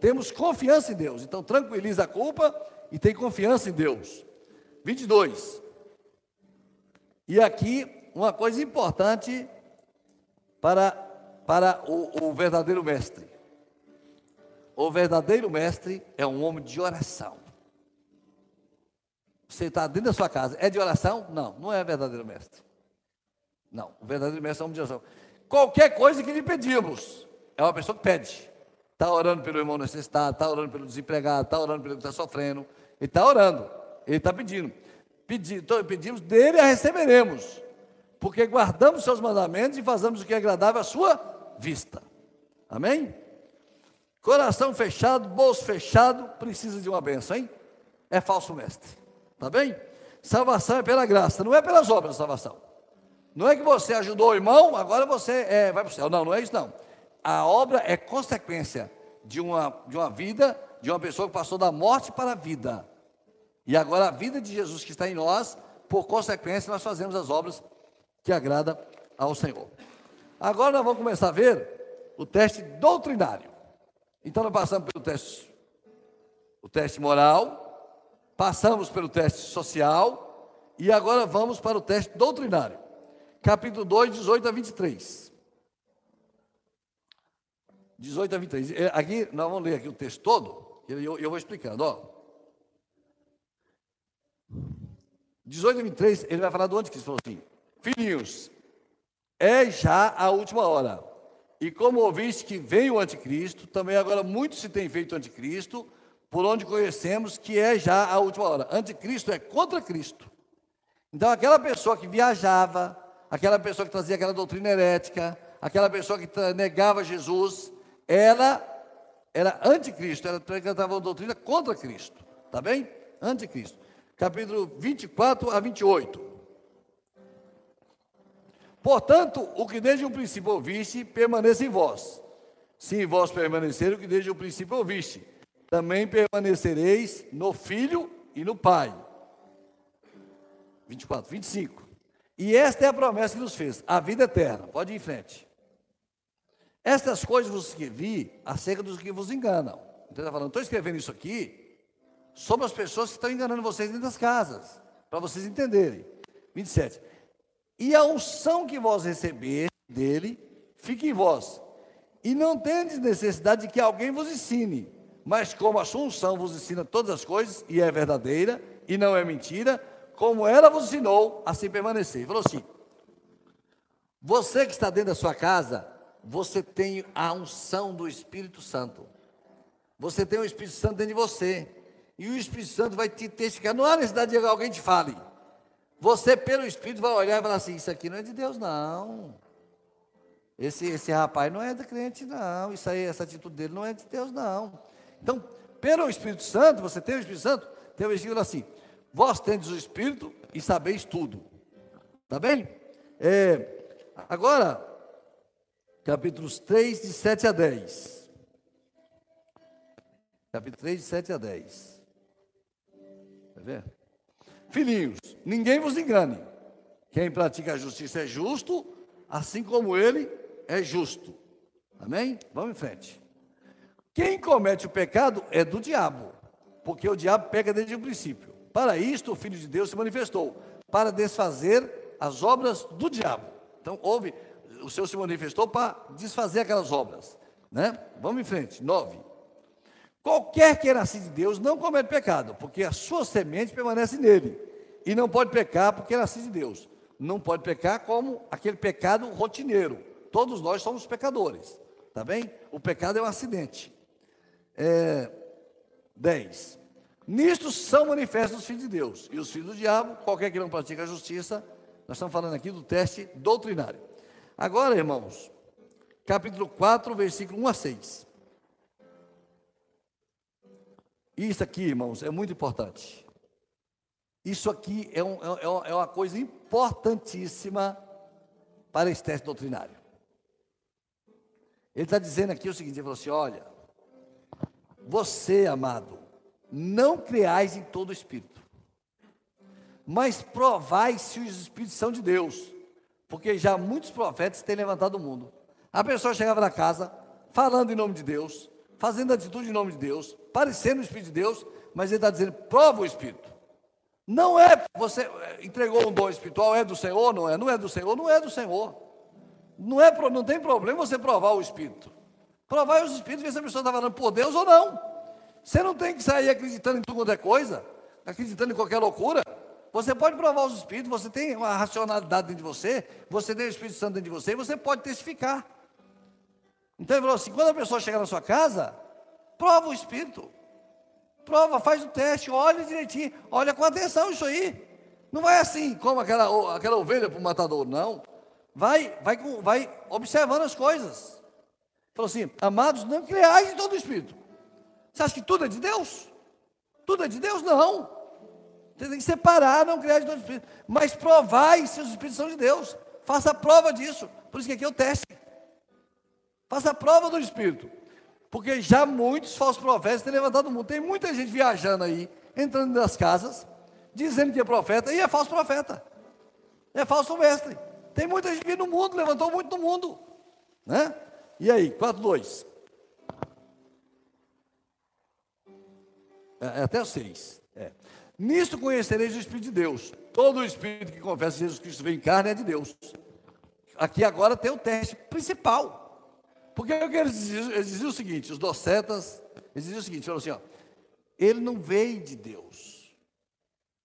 Temos confiança em Deus. Então, tranquiliza a culpa e tem confiança em Deus. 22. E aqui uma coisa importante para, para o, o verdadeiro mestre. O verdadeiro mestre é um homem de oração. Você está dentro da sua casa, é de oração? Não, não é verdadeiro mestre. Não, o verdadeiro mestre é um homem de oração. Qualquer coisa que lhe pedimos, é uma pessoa que pede. Está orando pelo irmão necessitado, está orando pelo desempregado, está orando pelo que está sofrendo. Ele está orando. Ele está pedindo. Pedi, então, pedimos, dele a receberemos. Porque guardamos seus mandamentos e fazemos o que é agradável à sua vista. Amém? Coração fechado, bolso fechado, precisa de uma benção, hein? É falso mestre. Tá bem? Salvação é pela graça, não é pelas obras salvação. Não é que você ajudou o irmão, agora você é, vai para o céu. Não, não é isso não. A obra é consequência de uma, de uma vida, de uma pessoa que passou da morte para a vida. E agora a vida de Jesus que está em nós, por consequência, nós fazemos as obras que agrada ao Senhor. Agora nós vamos começar a ver o teste doutrinário. Então nós passamos pelo teste, o teste moral, passamos pelo teste social e agora vamos para o teste doutrinário. Capítulo 2, 18 a 23. 18 a 23. É, aqui, nós vamos ler aqui o texto todo, eu, eu vou explicando, ó. 18 a 23, ele vai falar do anticristo, falou assim, filhinhos, é já a última hora, e como ouviste que vem o anticristo, também agora muito se tem feito anticristo, por onde conhecemos que é já a última hora. Anticristo é contra Cristo. Então, aquela pessoa que viajava, aquela pessoa que trazia aquela doutrina herética, aquela pessoa que negava Jesus, ela era anticristo, ela apresentava uma doutrina contra Cristo. Tá bem? Anticristo. Capítulo 24 a 28. Portanto, o que desde o princípio ouviste, permaneça em vós. Se em vós permanecer o que desde o princípio ouviste também permanecereis no Filho e no Pai. 24, 25. E esta é a promessa que nos fez, a vida eterna. Pode ir em frente. Estas coisas vos escrevi acerca dos que vos enganam. Então está falando, estou escrevendo isso aqui sobre as pessoas que estão enganando vocês dentro das casas, para vocês entenderem. 27. E a unção que vós receber dele, fique em vós. E não tendes necessidade de que alguém vos ensine, mas como a sua unção vos ensina todas as coisas, e é verdadeira, e não é mentira, como ela vos ensinou, assim permanecer. Ele falou assim: você que está dentro da sua casa, você tem a unção do Espírito Santo. Você tem o Espírito Santo dentro de você. E o Espírito Santo vai te testificar. Não há necessidade de alguém te fale. Você, pelo Espírito, vai olhar e falar assim: Isso aqui não é de Deus, não. Esse, esse rapaz não é da crente, não. Isso aí, essa atitude dele não é de Deus, não. Então, pelo Espírito Santo, você tem o Espírito Santo, tem o versículo assim: Vós tendes o Espírito e sabeis tudo. Está bem? É, agora, capítulos 3, de 7 a 10. Capítulo 3, de 7 a 10. Quer ver? Filhinhos, ninguém vos engane. Quem pratica a justiça é justo, assim como ele é justo. Amém? Vamos em frente. Quem comete o pecado é do diabo, porque o diabo pega desde o princípio. Para isto o Filho de Deus se manifestou, para desfazer as obras do diabo. Então, houve, o Senhor se manifestou para desfazer aquelas obras. Né? Vamos em frente. Nove. Qualquer que é nascido de Deus não comete pecado, porque a sua semente permanece nele. E não pode pecar porque é nascido de Deus. Não pode pecar como aquele pecado rotineiro. Todos nós somos pecadores. Tá bem? O pecado é um acidente é, 10. Nisto são manifestos os filhos de Deus e os filhos do diabo, qualquer que não pratique a justiça. Nós estamos falando aqui do teste doutrinário. Agora, irmãos, capítulo 4, versículo 1 a 6. Isso aqui, irmãos, é muito importante. Isso aqui é, um, é, é uma coisa importantíssima para esse teste doutrinário. Ele está dizendo aqui o seguinte: ele falou assim: olha, você, amado, não creais em todo espírito, mas provai se os espíritos são de Deus, porque já muitos profetas têm levantado o mundo. A pessoa chegava na casa, falando em nome de Deus, fazendo atitude em nome de Deus, parecendo o Espírito de Deus, mas ele está dizendo: prova o Espírito. Não é, você eh, entregou um dom espiritual, é do Senhor, não é? Não é do Senhor, não é do Senhor. Não, é, não tem problema você provar o Espírito. Provar os espíritos, ver se a pessoa está falando por Deus ou não. Você não tem que sair acreditando em tudo quanto é coisa, acreditando em qualquer loucura. Você pode provar os espíritos, você tem uma racionalidade dentro de você, você tem o Espírito Santo dentro de você, você pode testificar. Então ele falou assim: quando a pessoa chegar na sua casa, prova o Espírito. Prova, faz o teste, olha direitinho, olha com atenção isso aí. Não vai assim, como aquela, aquela ovelha para o matador, não. Vai, vai, vai observando as coisas. Falou assim, amados, não criais em todo o Espírito. Você acha que tudo é de Deus? Tudo é de Deus? Não. Você tem que separar, não criar de todo o Espírito. Mas provai se os Espíritos são de Deus. Faça a prova disso. Por isso que aqui é o teste. Faça a prova do Espírito. Porque já muitos falsos profetas têm levantado o mundo. Tem muita gente viajando aí, entrando nas casas, dizendo que é profeta, e é falso profeta. É falso mestre. Tem muita gente no mundo, levantou muito no mundo. Né? E aí, 4.2. É, é até o 6. É. Nisto conhecereis o Espírito de Deus. Todo o Espírito que confessa Jesus Cristo vem em carne é de Deus. Aqui agora tem o teste principal. Porque eles diziam, o seguinte, os docetas, diziam o seguinte, falaram assim, ó, ele não veio de Deus,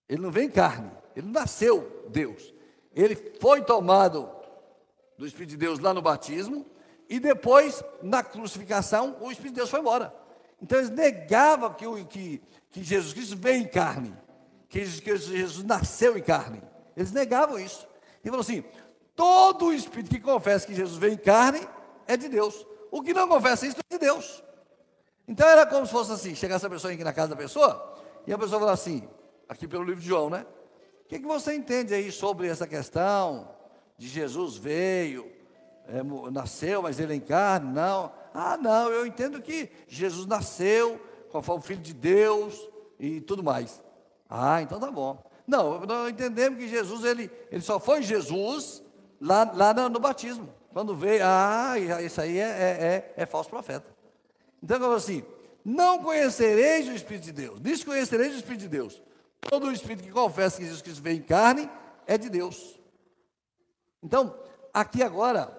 ele não veio em carne, ele nasceu Deus, ele foi tomado do Espírito de Deus lá no batismo, e depois, na crucificação, o Espírito de Deus foi embora. Então eles negavam que, que, que Jesus Cristo veio em carne, que Jesus nasceu em carne. Eles negavam isso. E falou assim: todo Espírito que confessa que Jesus veio em carne é de Deus. O que não confessa isso é de Deus. Então era como se fosse assim: chegasse a pessoa aqui na casa da pessoa, e a pessoa fala assim, aqui pelo livro de João, né? O que, que você entende aí sobre essa questão de Jesus veio, é, nasceu, mas ele é em carne? Não. Ah, não, eu entendo que Jesus nasceu, conforme o Filho de Deus e tudo mais. Ah, então tá bom. Não, nós entendemos que Jesus, ele, ele só foi Jesus lá, lá no, no batismo. Quando veio, ah, isso aí é, é, é, é falso profeta. Então, eu falo assim: não conhecereis o Espírito de Deus, desconhecereis o Espírito de Deus. Todo o Espírito que confessa que Jesus Cristo veio em carne é de Deus. Então, aqui agora,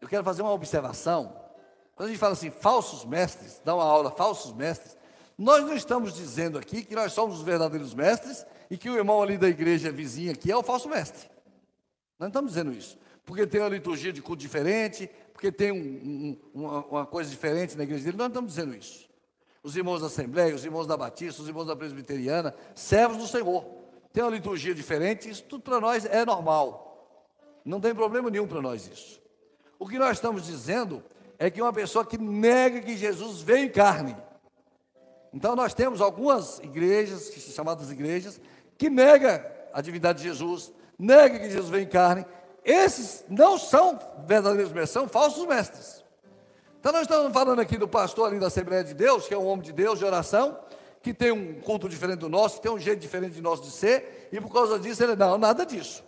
eu quero fazer uma observação. Quando a gente fala assim, falsos mestres, dá uma aula, falsos mestres, nós não estamos dizendo aqui que nós somos os verdadeiros mestres e que o irmão ali da igreja vizinha aqui é o falso mestre. Nós não estamos dizendo isso porque tem uma liturgia de culto diferente, porque tem um, um, uma, uma, coisa diferente na igreja dele. Nós não estamos dizendo isso. Os irmãos da Assembleia, os irmãos da Batista, os irmãos da Presbiteriana, servos do Senhor. Tem uma liturgia diferente, isso tudo para nós é normal. Não tem problema nenhum para nós isso. O que nós estamos dizendo é que uma pessoa que nega que Jesus veio em carne. Então nós temos algumas igrejas, chamadas igrejas, que nega a divindade de Jesus, nega que Jesus veio em carne, esses não são verdadeiros mestres, são falsos mestres. Então nós estamos falando aqui do pastor ali da Assembleia de Deus, que é um homem de Deus, de oração, que tem um culto diferente do nosso, que tem um jeito diferente de nós de ser, e por causa disso ele, não, nada disso.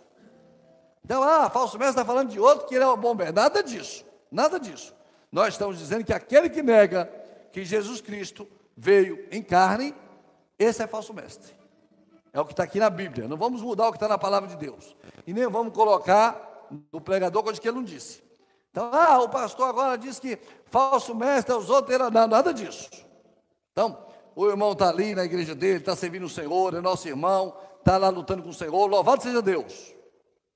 Então, ah, falso mestre está falando de outro que ele é um bom mestre. Nada disso, nada disso. Nós estamos dizendo que aquele que nega que Jesus Cristo veio em carne, esse é falso mestre. É o que está aqui na Bíblia. Não vamos mudar o que está na palavra de Deus. E nem vamos colocar do pregador coisa que ele não disse. Então, ah, o pastor agora disse que falso mestre os outros, não, nada disso. Então, o irmão está ali na igreja dele, está servindo o Senhor, é nosso irmão, está lá lutando com o Senhor, louvado seja Deus.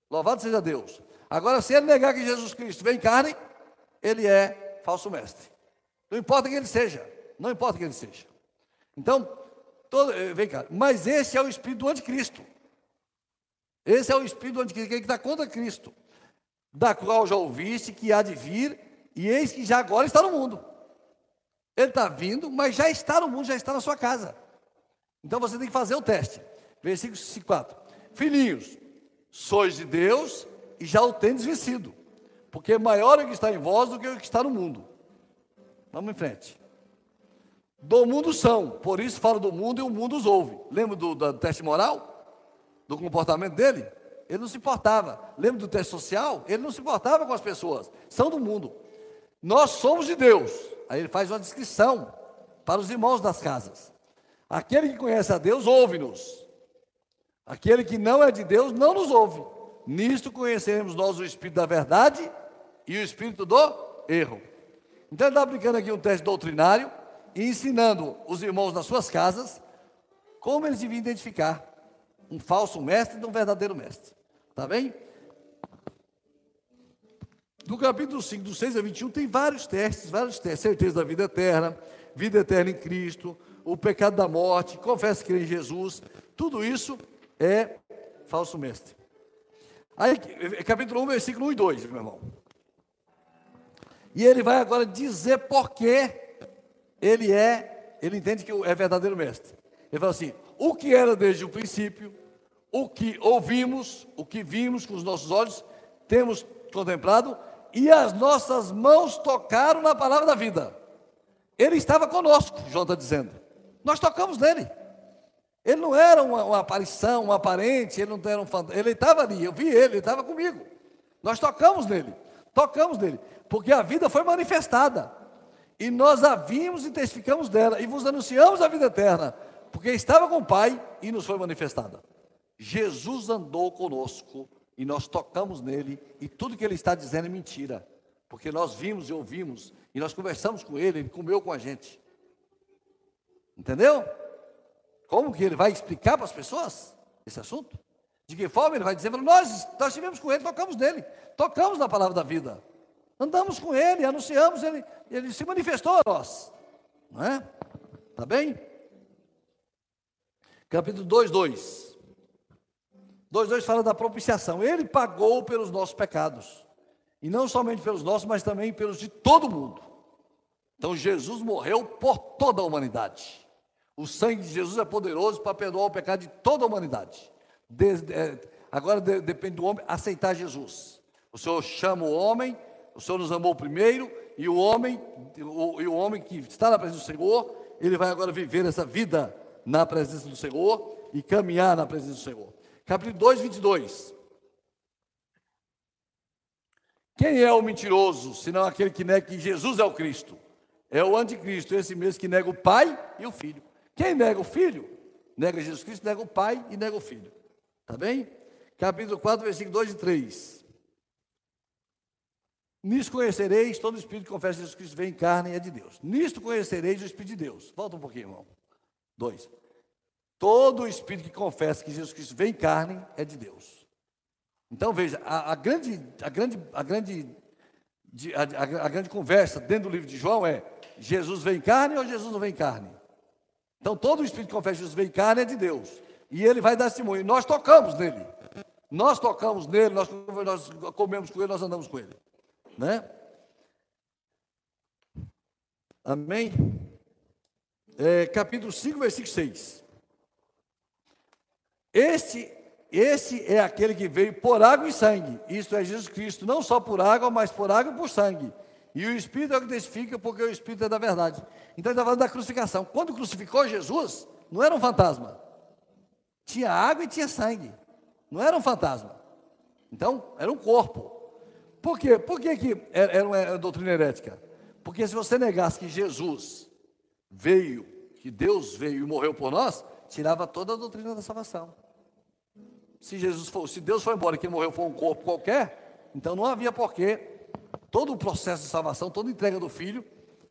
Louvado seja Deus. Agora, se ele negar que Jesus Cristo vem em carne, ele é falso mestre. Não importa quem ele seja, não importa quem ele seja. Então, todo, eh, vem cá, mas esse é o espírito do anticristo. Esse é o espírito do anticristo, que está contra Cristo, da qual já ouviste que há de vir, e eis que já agora está no mundo. Ele está vindo, mas já está no mundo, já está na sua casa. Então você tem que fazer o teste. Versículo 4. Filhinhos, sois de Deus e já o tendes vencido, porque maior é o que está em vós do que o que está no mundo. Vamos em frente. Do mundo são, por isso falo do mundo e o mundo os ouve. Lembra do, do teste moral? do comportamento dele, ele não se importava. Lembra do teste social? Ele não se importava com as pessoas, são do mundo. Nós somos de Deus. Aí ele faz uma descrição para os irmãos das casas. Aquele que conhece a Deus, ouve-nos. Aquele que não é de Deus, não nos ouve. Nisto conheceremos nós o Espírito da verdade e o Espírito do erro. Então ele está aplicando aqui um teste doutrinário e ensinando os irmãos nas suas casas como eles deviam identificar um falso mestre de um verdadeiro mestre. Está bem? No capítulo 5, do 6 a 21, tem vários testes, vários testes. Certeza da vida eterna, vida eterna em Cristo, o pecado da morte, confessa que crê em Jesus, tudo isso é falso mestre. Aí, capítulo 1, versículo 1 e 2, meu irmão. E ele vai agora dizer por que ele é, ele entende que é verdadeiro mestre. Ele fala assim: o que era desde o princípio, o que ouvimos, o que vimos com os nossos olhos, temos contemplado, e as nossas mãos tocaram na palavra da vida. Ele estava conosco, João está dizendo. Nós tocamos nele. Ele não era uma, uma aparição, um aparente, ele não era um fantasma. Ele estava ali, eu vi ele, ele estava comigo. Nós tocamos nele, tocamos nele, porque a vida foi manifestada. E nós a vimos e testificamos dela, e vos anunciamos a vida eterna, porque estava com o Pai e nos foi manifestada. Jesus andou conosco e nós tocamos nele, e tudo que ele está dizendo é mentira, porque nós vimos e ouvimos, e nós conversamos com ele, ele comeu com a gente. Entendeu? Como que ele vai explicar para as pessoas esse assunto? De que forma ele vai dizer, nós, nós estivemos com ele, tocamos nele, tocamos na palavra da vida, andamos com ele, anunciamos, ele, ele se manifestou a nós, não é? Tá bem? Capítulo 2, 2. 2, 2 fala da propiciação. Ele pagou pelos nossos pecados. E não somente pelos nossos, mas também pelos de todo mundo. Então Jesus morreu por toda a humanidade. O sangue de Jesus é poderoso para perdoar o pecado de toda a humanidade. Desde, é, agora de, depende do homem aceitar Jesus. O Senhor chama o homem, o Senhor nos amou primeiro, e o homem, o, e o homem que está na presença do Senhor, ele vai agora viver essa vida na presença do Senhor e caminhar na presença do Senhor. Capítulo 2, 22. Quem é o mentiroso, senão aquele que nega que Jesus é o Cristo? É o anticristo, esse mesmo que nega o Pai e o Filho. Quem nega o filho, nega Jesus Cristo, nega o pai e nega o filho. Tá bem? Capítulo 4, versículo 2 e 3. Nisto conhecereis, todo espírito que confessa Jesus Cristo vem em carne é de Deus. Nisto conhecereis o Espírito de Deus. Volta um pouquinho, irmão. Dois. Todo espírito que confessa que Jesus Cristo vem em carne é de Deus. Então veja, a, a grande, a grande, a grande, a, a, grande conversa dentro do livro de João é: Jesus vem em carne ou Jesus não vem em carne? Então todo Espírito que confessa Jesus vem em carne é de Deus. E ele vai dar testemunho. Nós tocamos nele. Nós tocamos nele, nós, nós comemos com ele, nós andamos com ele. Né? Amém? É, capítulo 5, versículo 6. Este, esse é aquele que veio por água e sangue. Isto é Jesus Cristo, não só por água, mas por água e por sangue. E o Espírito é o que testifica, porque o Espírito é da verdade. Então ele está falando da crucificação. Quando crucificou Jesus, não era um fantasma. Tinha água e tinha sangue. Não era um fantasma. Então, era um corpo. Por quê? Por que, que era uma doutrina herética? Porque se você negasse que Jesus veio, que Deus veio e morreu por nós, tirava toda a doutrina da salvação. Se Jesus for, se Deus foi embora e quem morreu foi um corpo qualquer, então não havia porquê todo o processo de salvação, toda a entrega do Filho,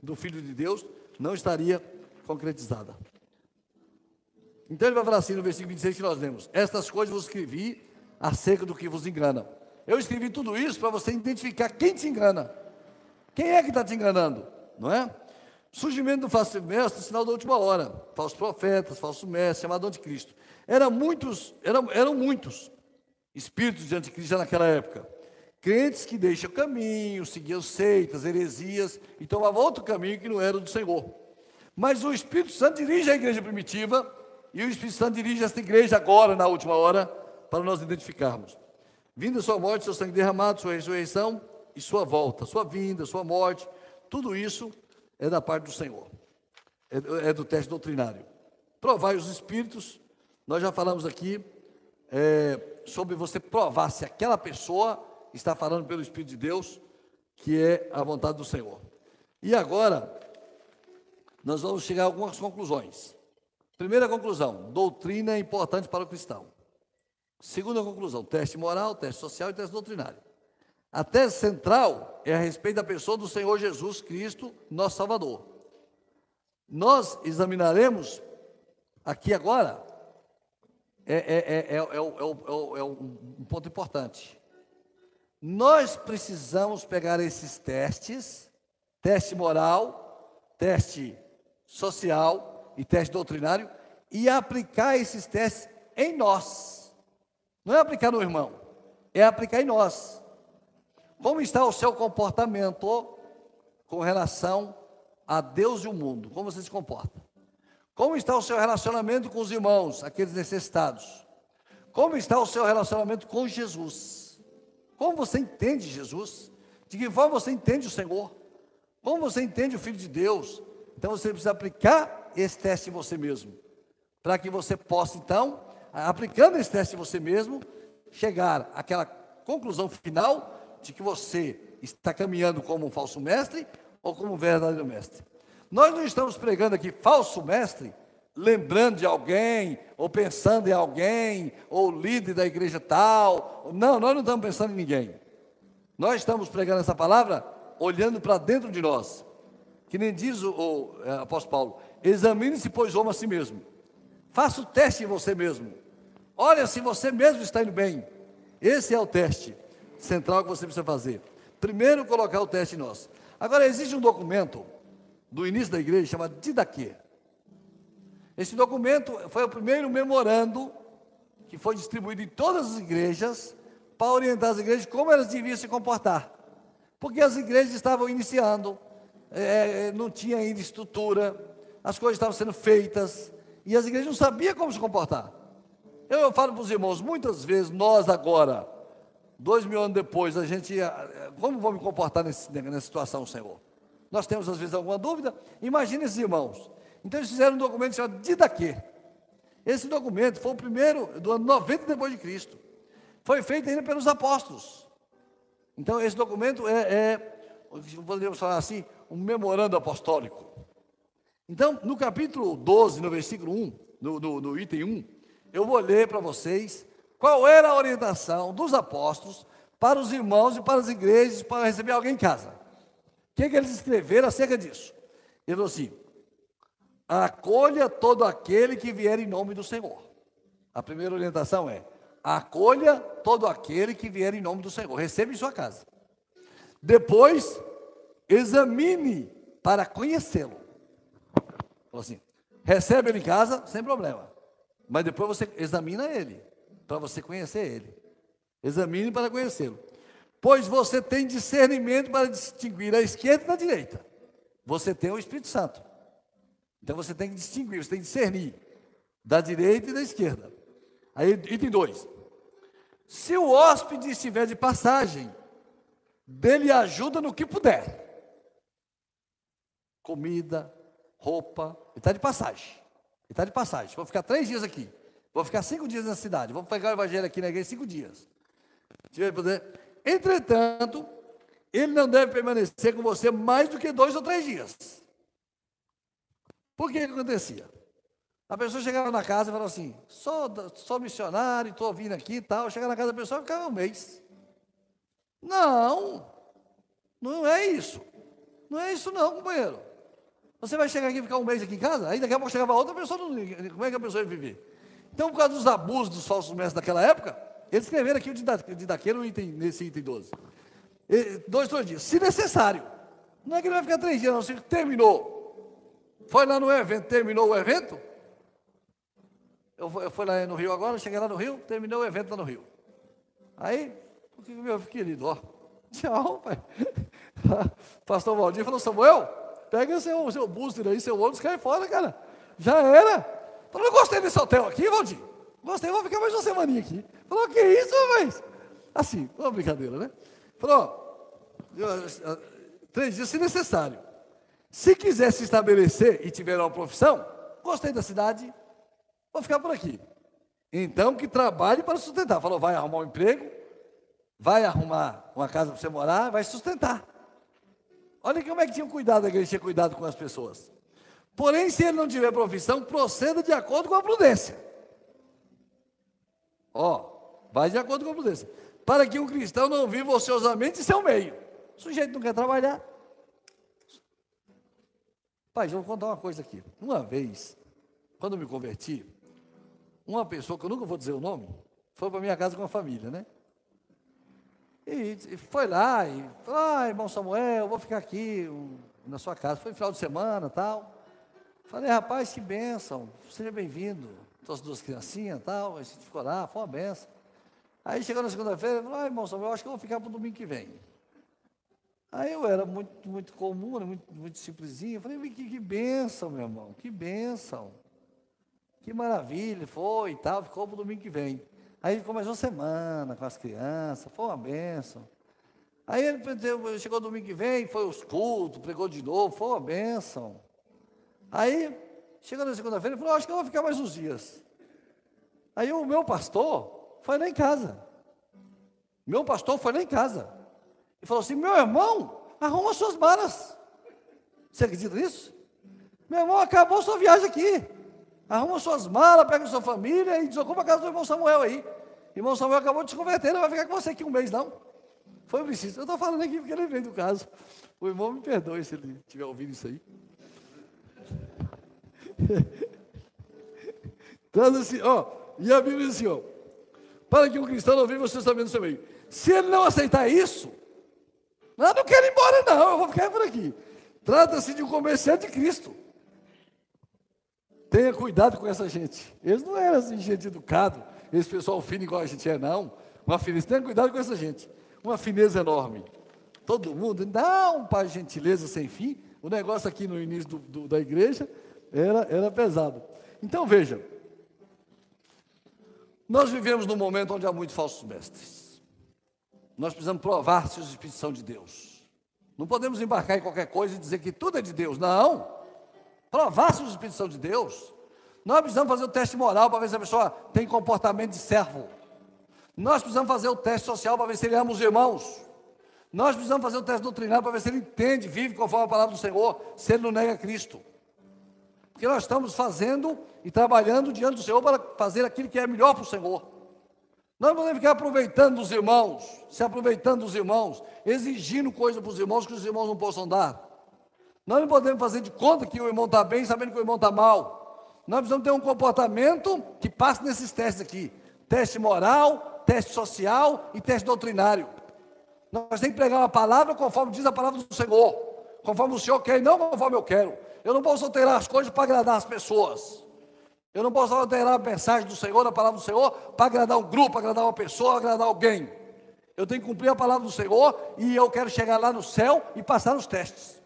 do Filho de Deus, não estaria concretizada. Então ele vai falar assim no versículo 26 que nós lemos: Estas coisas vos escrevi acerca do que vos engana. Eu escrevi tudo isso para você identificar quem te engana. Quem é que está te enganando? Não é? Surgimento do falso mestre, sinal da última hora. Falsos profetas, falso mestre, chamado anticristo. Eram muitos, eram, eram muitos espíritos de anticristo naquela época. Crentes que deixam o caminho, seguiam seitas, heresias e tomavam outro caminho que não era do Senhor. Mas o Espírito Santo dirige a igreja primitiva e o Espírito Santo dirige esta igreja agora, na última hora, para nós identificarmos. Vinda sua morte, seu sangue derramado, sua ressurreição e sua volta, sua vinda, sua morte, tudo isso é da parte do Senhor, é, é do teste doutrinário. Provai os espíritos, nós já falamos aqui é, sobre você provar se aquela pessoa está falando pelo Espírito de Deus, que é a vontade do Senhor. E agora, nós vamos chegar a algumas conclusões. Primeira conclusão: doutrina é importante para o cristão. Segunda conclusão: teste moral, teste social e teste doutrinário. A tese central é a respeito da pessoa do Senhor Jesus Cristo, nosso Salvador. Nós examinaremos aqui agora, é, é, é, é um ponto importante. Nós precisamos pegar esses testes, teste moral, teste social e teste doutrinário e aplicar esses testes em nós. Não é aplicar no irmão, é aplicar em nós. Como está o seu comportamento com relação a Deus e o mundo? Como você se comporta? Como está o seu relacionamento com os irmãos, aqueles necessitados? Como está o seu relacionamento com Jesus? Como você entende Jesus? De que forma você entende o Senhor? Como você entende o Filho de Deus? Então você precisa aplicar esse teste em você mesmo, para que você possa, então, aplicando esse teste em você mesmo, chegar àquela conclusão final de que você está caminhando como um falso mestre ou como um verdadeiro mestre. Nós não estamos pregando aqui falso mestre, lembrando de alguém, ou pensando em alguém, ou líder da igreja tal. Não, nós não estamos pensando em ninguém. Nós estamos pregando essa palavra olhando para dentro de nós. Que nem diz o, o é, apóstolo Paulo: examine-se, pois, homem a si mesmo. Faça o teste em você mesmo. Olha se você mesmo está indo bem. Esse é o teste central que você precisa fazer. Primeiro, colocar o teste em nós. Agora, existe um documento do início da igreja chamado Didaquê. Esse documento foi o primeiro memorando que foi distribuído em todas as igrejas para orientar as igrejas como elas deviam se comportar. Porque as igrejas estavam iniciando, é, é não tinha ainda estrutura, as coisas estavam sendo feitas, e as igrejas não sabiam como se comportar. Eu, eu falo para os irmãos, muitas vezes nós agora, dois mil anos depois, a gente, como vamos comportar nesse, nessa situação, Senhor? Nós temos às vezes alguma dúvida, imagine esses irmãos. Então eles fizeram um documento chamado Didaquê. Esse documento foi o primeiro do ano 90 depois de Cristo. Foi feito ainda pelos apóstolos. Então esse documento é, é poderíamos falar assim, um memorando apostólico. Então, no capítulo 12, no versículo 1, no, no, no item 1, eu vou ler para vocês qual era a orientação dos apóstolos para os irmãos e para as igrejas para receber alguém em casa. O que, é que eles escreveram acerca disso? Ele falou assim: acolha todo aquele que vier em nome do Senhor. A primeira orientação é: acolha todo aquele que vier em nome do Senhor, receba em sua casa. Depois, examine para conhecê-lo. Falou assim: recebe ele em casa, sem problema. Mas depois você examina ele, para você conhecer ele. Examine para conhecê-lo. Pois você tem discernimento para distinguir a esquerda da direita. Você tem o Espírito Santo. Então você tem que distinguir, você tem que discernir da direita e da esquerda. Aí, item 2. Se o hóspede estiver de passagem, dele ajuda no que puder. Comida, roupa, ele está de passagem. Ele está de passagem. Vou ficar três dias aqui. Vou ficar cinco dias na cidade. Vou pegar o evangelho aqui na igreja cinco dias. Entretanto, ele não deve permanecer com você mais do que dois ou três dias. Por que, que acontecia? A pessoa chegava na casa e falava assim: sou, sou missionário, estou vindo aqui e tal. Chegava na casa da pessoa e ficava um mês. Não, não é isso. Não é isso, não, companheiro. Você vai chegar aqui e ficar um mês aqui em casa, aí daqui a pouco chegava outra pessoa, como é que a pessoa ia viver? Então, por causa dos abusos dos falsos mestres daquela época, eles escreveram aqui o de daquele nesse item 12. Dois, três dias, se necessário. Não é que ele vai ficar três dias, não, se terminou. Foi lá no evento, terminou o evento. Eu, eu fui lá no Rio agora, cheguei lá no Rio, terminou o evento lá no Rio. Aí, meu querido, ó, tchau, pai. Pastor Valdir falou, Samuel, pega seu, seu booster aí, seu ônibus, cai fora, cara. Já era. Eu gostei desse hotel aqui, Valdir. Gostei, vou ficar mais uma semaninha aqui. Falou, que isso, rapaz? Assim, uma brincadeira, né? Falou, três dias se necessário. Se quiser se estabelecer e tiver uma profissão, gostei da cidade, vou ficar por aqui. Então, que trabalhe para sustentar. Falou, vai arrumar um emprego, vai arrumar uma casa para você morar, vai sustentar. Olha como é que tinha cuidado, a igreja tinha cuidado com as pessoas. Porém, se ele não tiver profissão, proceda de acordo com a prudência. Ó, vai de acordo com a prudência. Para que um cristão não viva ociosamente em seu meio. O sujeito não quer trabalhar, Pai, eu vou contar uma coisa aqui. Uma vez, quando eu me converti, uma pessoa, que eu nunca vou dizer o nome, foi para minha casa com a família, né? E, foi lá e falou, ah, irmão Samuel, vou ficar aqui na sua casa. Foi final de semana tal. Falei, rapaz, que bênção, seja bem-vindo. As duas criancinhas tal, a gente ficou lá, foi uma benção. Aí chegou na segunda-feira, falou, ah, irmão Samuel, eu acho que eu vou ficar para o domingo que vem. Aí eu era muito, muito comum, né, muito, muito simplesinho. Falei, que, que benção, meu irmão, que benção. Que maravilha, foi e tal, ficou para o domingo que vem. Aí começou a semana com as crianças, foi uma benção. Aí ele chegou domingo que vem, foi os cultos, pregou de novo, foi uma benção. Aí, chegou na segunda-feira, ele falou, acho que eu vou ficar mais uns dias. Aí o meu pastor foi lá em casa. Meu pastor foi lá em casa. E falou assim, meu irmão, arruma suas malas. Você acredita nisso? Meu irmão, acabou sua viagem aqui. Arruma suas malas, pega sua família e desocupa a casa do irmão Samuel aí. Irmão Samuel acabou de se converter, não vai ficar com você aqui um mês, não. Foi preciso. Eu estou falando aqui porque eu lembrei do caso. O irmão me perdoe se ele estiver ouvindo isso aí. então, assim, ó, e a Bíblia diz assim, ó, para que o cristão não viva você sabendo seu meio. Se ele não aceitar isso, não, não quero ir embora, não, eu vou ficar por aqui. Trata-se de um comerciante de Cristo. Tenha cuidado com essa gente. Eles não eram assim, gente educado, esse pessoal fino igual a gente é, não. Uma fineza, tenha cuidado com essa gente. Uma fineza enorme. Todo mundo, um par de gentileza sem fim. O negócio aqui no início do, do, da igreja era, era pesado. Então veja, nós vivemos num momento onde há muitos falsos mestres. Nós precisamos provar se os espíritos são de Deus. Não podemos embarcar em qualquer coisa e dizer que tudo é de Deus. Não. Provar se os espíritos são de Deus. Nós precisamos fazer o teste moral para ver se a pessoa tem comportamento de servo. Nós precisamos fazer o teste social para ver se ele ama os irmãos. Nós precisamos fazer o teste doutrinário para ver se ele entende, vive conforme a palavra do Senhor, se ele não nega Cristo. Porque nós estamos fazendo e trabalhando diante do Senhor para fazer aquilo que é melhor para o Senhor. Nós podemos ficar aproveitando dos irmãos, se aproveitando dos irmãos, exigindo coisa para os irmãos que os irmãos não possam dar. Nós não podemos fazer de conta que o irmão está bem, sabendo que o irmão está mal. Nós precisamos ter um comportamento que passe nesses testes aqui: teste moral, teste social e teste doutrinário. Nós temos que pregar uma palavra conforme diz a palavra do Senhor, conforme o Senhor quer e não conforme eu quero. Eu não posso alterar as coisas para agradar as pessoas. Eu não posso alterar a mensagem do Senhor, a palavra do Senhor, para agradar um grupo, agradar uma pessoa, agradar alguém. Eu tenho que cumprir a palavra do Senhor e eu quero chegar lá no céu e passar nos testes.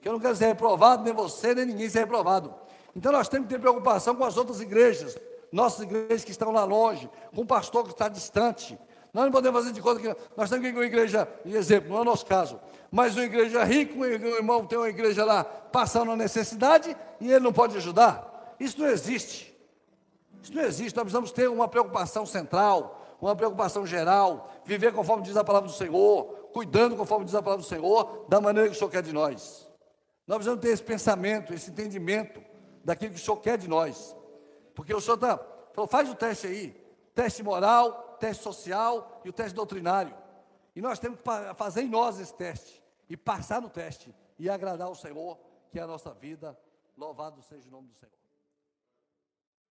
Que eu não quero ser reprovado, nem você, nem ninguém ser reprovado. Então nós temos que ter preocupação com as outras igrejas, nossas igrejas que estão lá longe, com o pastor que está distante. Nós não podemos fazer de conta que nós temos que ir com uma igreja, exemplo, não é o nosso caso, mas uma igreja rica, um irmão tem uma igreja lá passando uma necessidade e ele não pode ajudar. Isso não existe. Isso não existe. Nós precisamos ter uma preocupação central, uma preocupação geral, viver conforme diz a palavra do Senhor, cuidando conforme diz a palavra do Senhor, da maneira que o Senhor quer de nós. Nós precisamos ter esse pensamento, esse entendimento daquilo que o Senhor quer de nós. Porque o Senhor está, faz o teste aí, teste moral, teste social e o teste doutrinário. E nós temos que fazer em nós esse teste e passar no teste e agradar ao Senhor, que é a nossa vida. Louvado seja o nome do Senhor.